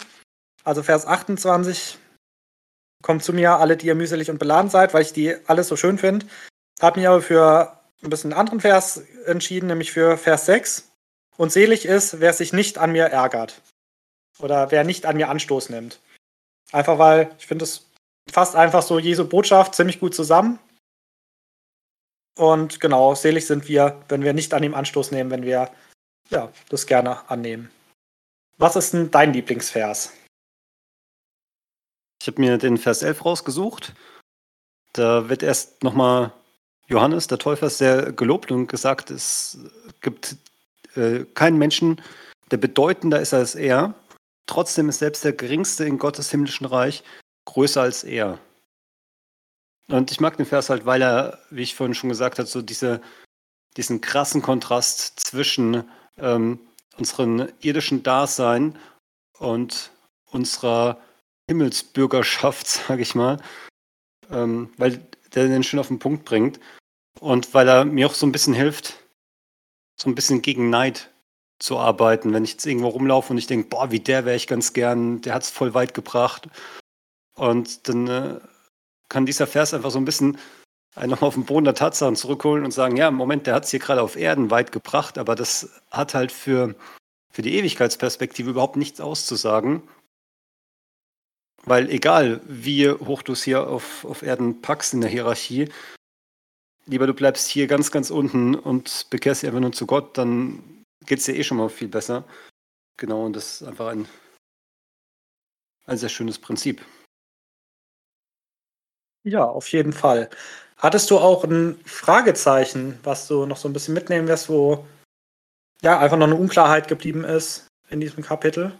Also Vers 28 kommt zu mir, alle, die ihr mühselig und beladen seid, weil ich die alles so schön finde. Habe mich aber für ein bisschen einen anderen Vers entschieden, nämlich für Vers 6. Und selig ist, wer sich nicht an mir ärgert. Oder wer nicht an mir Anstoß nimmt. Einfach weil ich finde es fasst einfach so Jesu Botschaft ziemlich gut zusammen. Und genau, selig sind wir, wenn wir nicht an ihm Anstoß nehmen, wenn wir ja, das gerne annehmen. Was ist denn dein Lieblingsvers? Ich habe mir den Vers 11 rausgesucht. Da wird erst nochmal Johannes, der Täufer, sehr gelobt und gesagt, es gibt äh, keinen Menschen, der bedeutender ist als er. Trotzdem ist selbst der Geringste in Gottes himmlischen Reich größer als er. Und ich mag den Vers halt, weil er, wie ich vorhin schon gesagt habe, so diese, diesen krassen Kontrast zwischen ähm, unserem irdischen Dasein und unserer Himmelsbürgerschaft, sage ich mal, ähm, weil der den schön auf den Punkt bringt und weil er mir auch so ein bisschen hilft, so ein bisschen gegen Neid zu arbeiten. Wenn ich jetzt irgendwo rumlaufe und ich denke, boah, wie der wäre ich ganz gern, der hat es voll weit gebracht. Und dann äh, kann dieser Vers einfach so ein bisschen einen nochmal auf den Boden der Tatsachen zurückholen und sagen, ja, im Moment, der hat es hier gerade auf Erden weit gebracht, aber das hat halt für, für die Ewigkeitsperspektive überhaupt nichts auszusagen. Weil egal, wie hoch du es hier auf, auf Erden packst in der Hierarchie, lieber du bleibst hier ganz, ganz unten und bekehrst dich einfach nur zu Gott, dann geht es dir eh schon mal viel besser. Genau, und das ist einfach ein, ein sehr schönes Prinzip. Ja, auf jeden Fall. Hattest du auch ein Fragezeichen, was du noch so ein bisschen mitnehmen wirst, wo ja einfach noch eine Unklarheit geblieben ist in diesem Kapitel?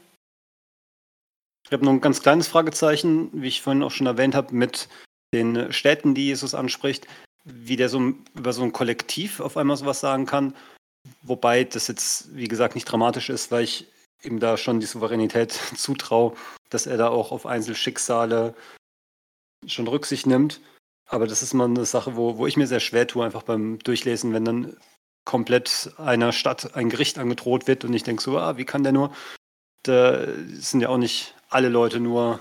Ich habe noch ein ganz kleines Fragezeichen, wie ich vorhin auch schon erwähnt habe, mit den Städten, die Jesus anspricht, wie der so über so ein Kollektiv auf einmal sowas sagen kann. Wobei das jetzt, wie gesagt, nicht dramatisch ist, weil ich ihm da schon die Souveränität zutraue, dass er da auch auf Einzelschicksale schon Rücksicht nimmt. Aber das ist mal eine Sache, wo, wo ich mir sehr schwer tue, einfach beim Durchlesen, wenn dann komplett einer Stadt ein Gericht angedroht wird und ich denke so, ah, wie kann der nur? Da sind ja auch nicht alle Leute nur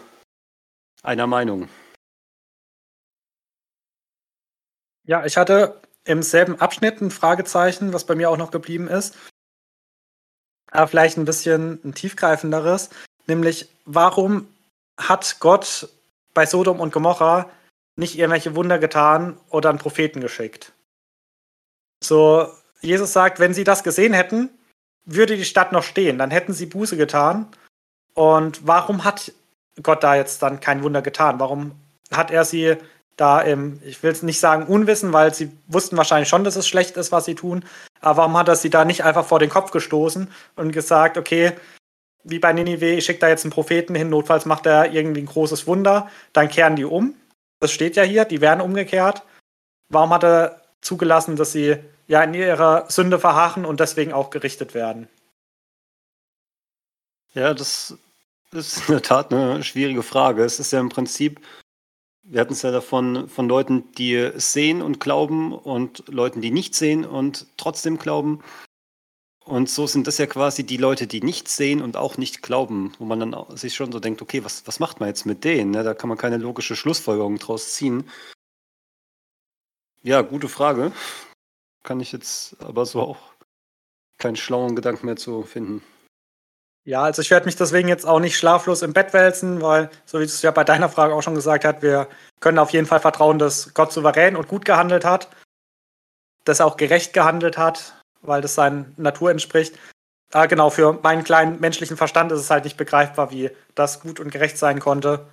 einer Meinung. Ja, ich hatte im selben Abschnitt ein Fragezeichen, was bei mir auch noch geblieben ist. Aber vielleicht ein bisschen ein tiefgreifenderes. Nämlich, warum hat Gott bei Sodom und Gomorra nicht irgendwelche Wunder getan oder einen Propheten geschickt? So, Jesus sagt, wenn sie das gesehen hätten, würde die Stadt noch stehen. Dann hätten sie Buße getan und warum hat Gott da jetzt dann kein Wunder getan? Warum hat er sie da im, ich will es nicht sagen Unwissen, weil sie wussten wahrscheinlich schon, dass es schlecht ist, was sie tun. Aber warum hat er sie da nicht einfach vor den Kopf gestoßen und gesagt, okay, wie bei Ninive, ich schicke da jetzt einen Propheten hin, notfalls macht er irgendwie ein großes Wunder, dann kehren die um. Das steht ja hier, die werden umgekehrt. Warum hat er zugelassen, dass sie ja in ihrer Sünde verharren und deswegen auch gerichtet werden? Ja, das ist in der Tat eine schwierige Frage. Es ist ja im Prinzip wir hatten es ja davon von Leuten, die sehen und glauben und Leuten, die nicht sehen und trotzdem glauben. Und so sind das ja quasi die Leute, die nicht sehen und auch nicht glauben, wo man dann sich schon so denkt, okay, was, was macht man jetzt mit denen? Ne? Da kann man keine logische Schlussfolgerung draus ziehen. Ja, gute Frage. Kann ich jetzt aber so auch keinen schlauen Gedanken mehr zu finden. Ja, also ich werde mich deswegen jetzt auch nicht schlaflos im Bett wälzen, weil, so wie es ja bei deiner Frage auch schon gesagt hast, wir können auf jeden Fall vertrauen, dass Gott souverän und gut gehandelt hat, dass er auch gerecht gehandelt hat, weil das seiner Natur entspricht. Ah, genau, für meinen kleinen menschlichen Verstand ist es halt nicht begreifbar, wie das gut und gerecht sein konnte.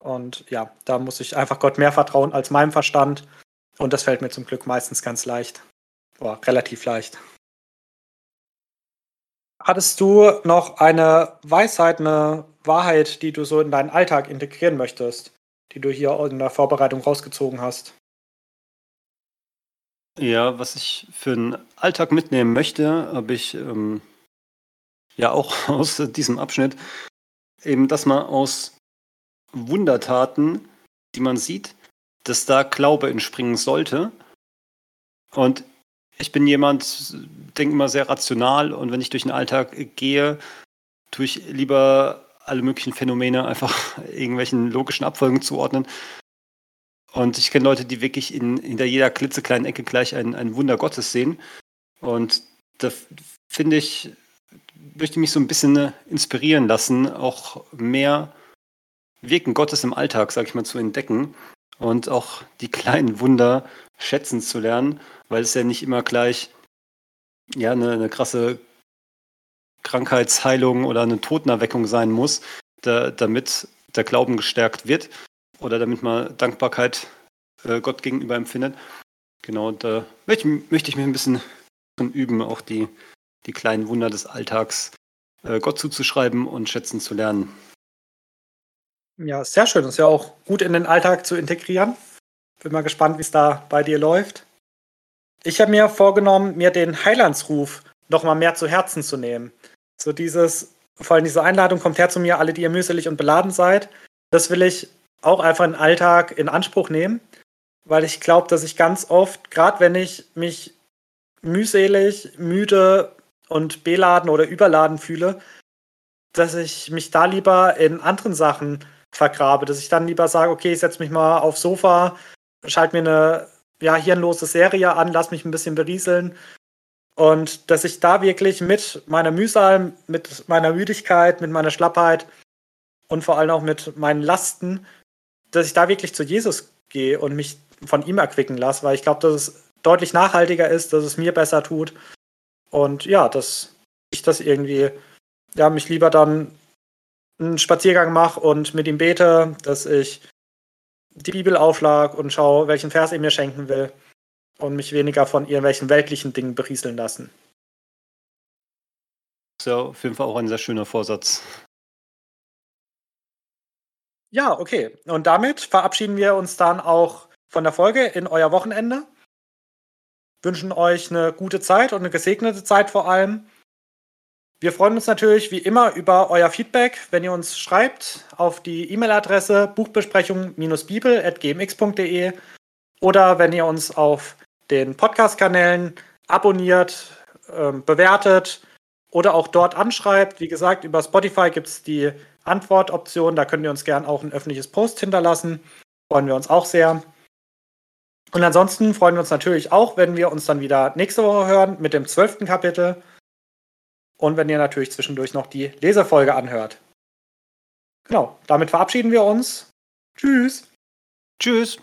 Und ja, da muss ich einfach Gott mehr vertrauen als meinem Verstand. Und das fällt mir zum Glück meistens ganz leicht. Oder relativ leicht. Hattest du noch eine Weisheit, eine Wahrheit, die du so in deinen Alltag integrieren möchtest, die du hier in der Vorbereitung rausgezogen hast? Ja, was ich für den Alltag mitnehmen möchte, habe ich ähm, ja auch aus diesem Abschnitt, eben, dass man aus Wundertaten, die man sieht, dass da Glaube entspringen sollte. Und ich bin jemand, denke immer sehr rational und wenn ich durch den Alltag gehe, tue ich lieber alle möglichen Phänomene einfach irgendwelchen logischen Abfolgen zuordnen. Und ich kenne Leute, die wirklich in, hinter jeder klitzekleinen Ecke gleich ein, ein Wunder Gottes sehen. Und da finde ich, möchte mich so ein bisschen inspirieren lassen, auch mehr Wirken Gottes im Alltag, sag ich mal, zu entdecken und auch die kleinen Wunder schätzen zu lernen, weil es ja nicht immer gleich ja, eine, eine krasse Krankheitsheilung oder eine Totenerweckung sein muss, da, damit der Glauben gestärkt wird oder damit man Dankbarkeit äh, Gott gegenüber empfindet. Genau, und da möchte, möchte ich mich ein bisschen üben, auch die, die kleinen Wunder des Alltags äh, Gott zuzuschreiben und schätzen zu lernen. Ja, sehr schön. Das ist ja auch gut in den Alltag zu integrieren. Bin mal gespannt, wie es da bei dir läuft. Ich habe mir vorgenommen, mir den Heilandsruf noch mal mehr zu Herzen zu nehmen. So dieses, vor allem diese Einladung, kommt her zu mir, alle, die ihr mühselig und beladen seid. Das will ich auch einfach im Alltag in Anspruch nehmen, weil ich glaube, dass ich ganz oft, gerade wenn ich mich mühselig, müde und beladen oder überladen fühle, dass ich mich da lieber in anderen Sachen vergrabe, dass ich dann lieber sage, okay, ich setze mich mal aufs Sofa, schalte mir eine ja, hirnlose Serie an, lass mich ein bisschen berieseln. Und dass ich da wirklich mit meiner Mühsal, mit meiner Müdigkeit, mit meiner Schlappheit und vor allem auch mit meinen Lasten, dass ich da wirklich zu Jesus gehe und mich von ihm erquicken lasse, weil ich glaube, dass es deutlich nachhaltiger ist, dass es mir besser tut. Und ja, dass ich das irgendwie, ja, mich lieber dann einen Spaziergang mache und mit ihm bete, dass ich die Bibel aufschlag und schaue, welchen Vers er mir schenken will und mich weniger von irgendwelchen weltlichen Dingen berieseln lassen. Das ist ja auf jeden Fall auch ein sehr schöner Vorsatz. Ja, okay. Und damit verabschieden wir uns dann auch von der Folge in euer Wochenende. Wünschen euch eine gute Zeit und eine gesegnete Zeit vor allem. Wir freuen uns natürlich wie immer über euer Feedback, wenn ihr uns schreibt auf die E-Mail-Adresse buchbesprechung-bibel.gmx.de oder wenn ihr uns auf den Podcast-Kanälen abonniert, äh, bewertet oder auch dort anschreibt. Wie gesagt, über Spotify gibt es die Antwortoption. Da könnt ihr uns gern auch ein öffentliches Post hinterlassen. Freuen wir uns auch sehr. Und ansonsten freuen wir uns natürlich auch, wenn wir uns dann wieder nächste Woche hören mit dem zwölften Kapitel und wenn ihr natürlich zwischendurch noch die Leserfolge anhört. Genau, damit verabschieden wir uns. Tschüss. Tschüss.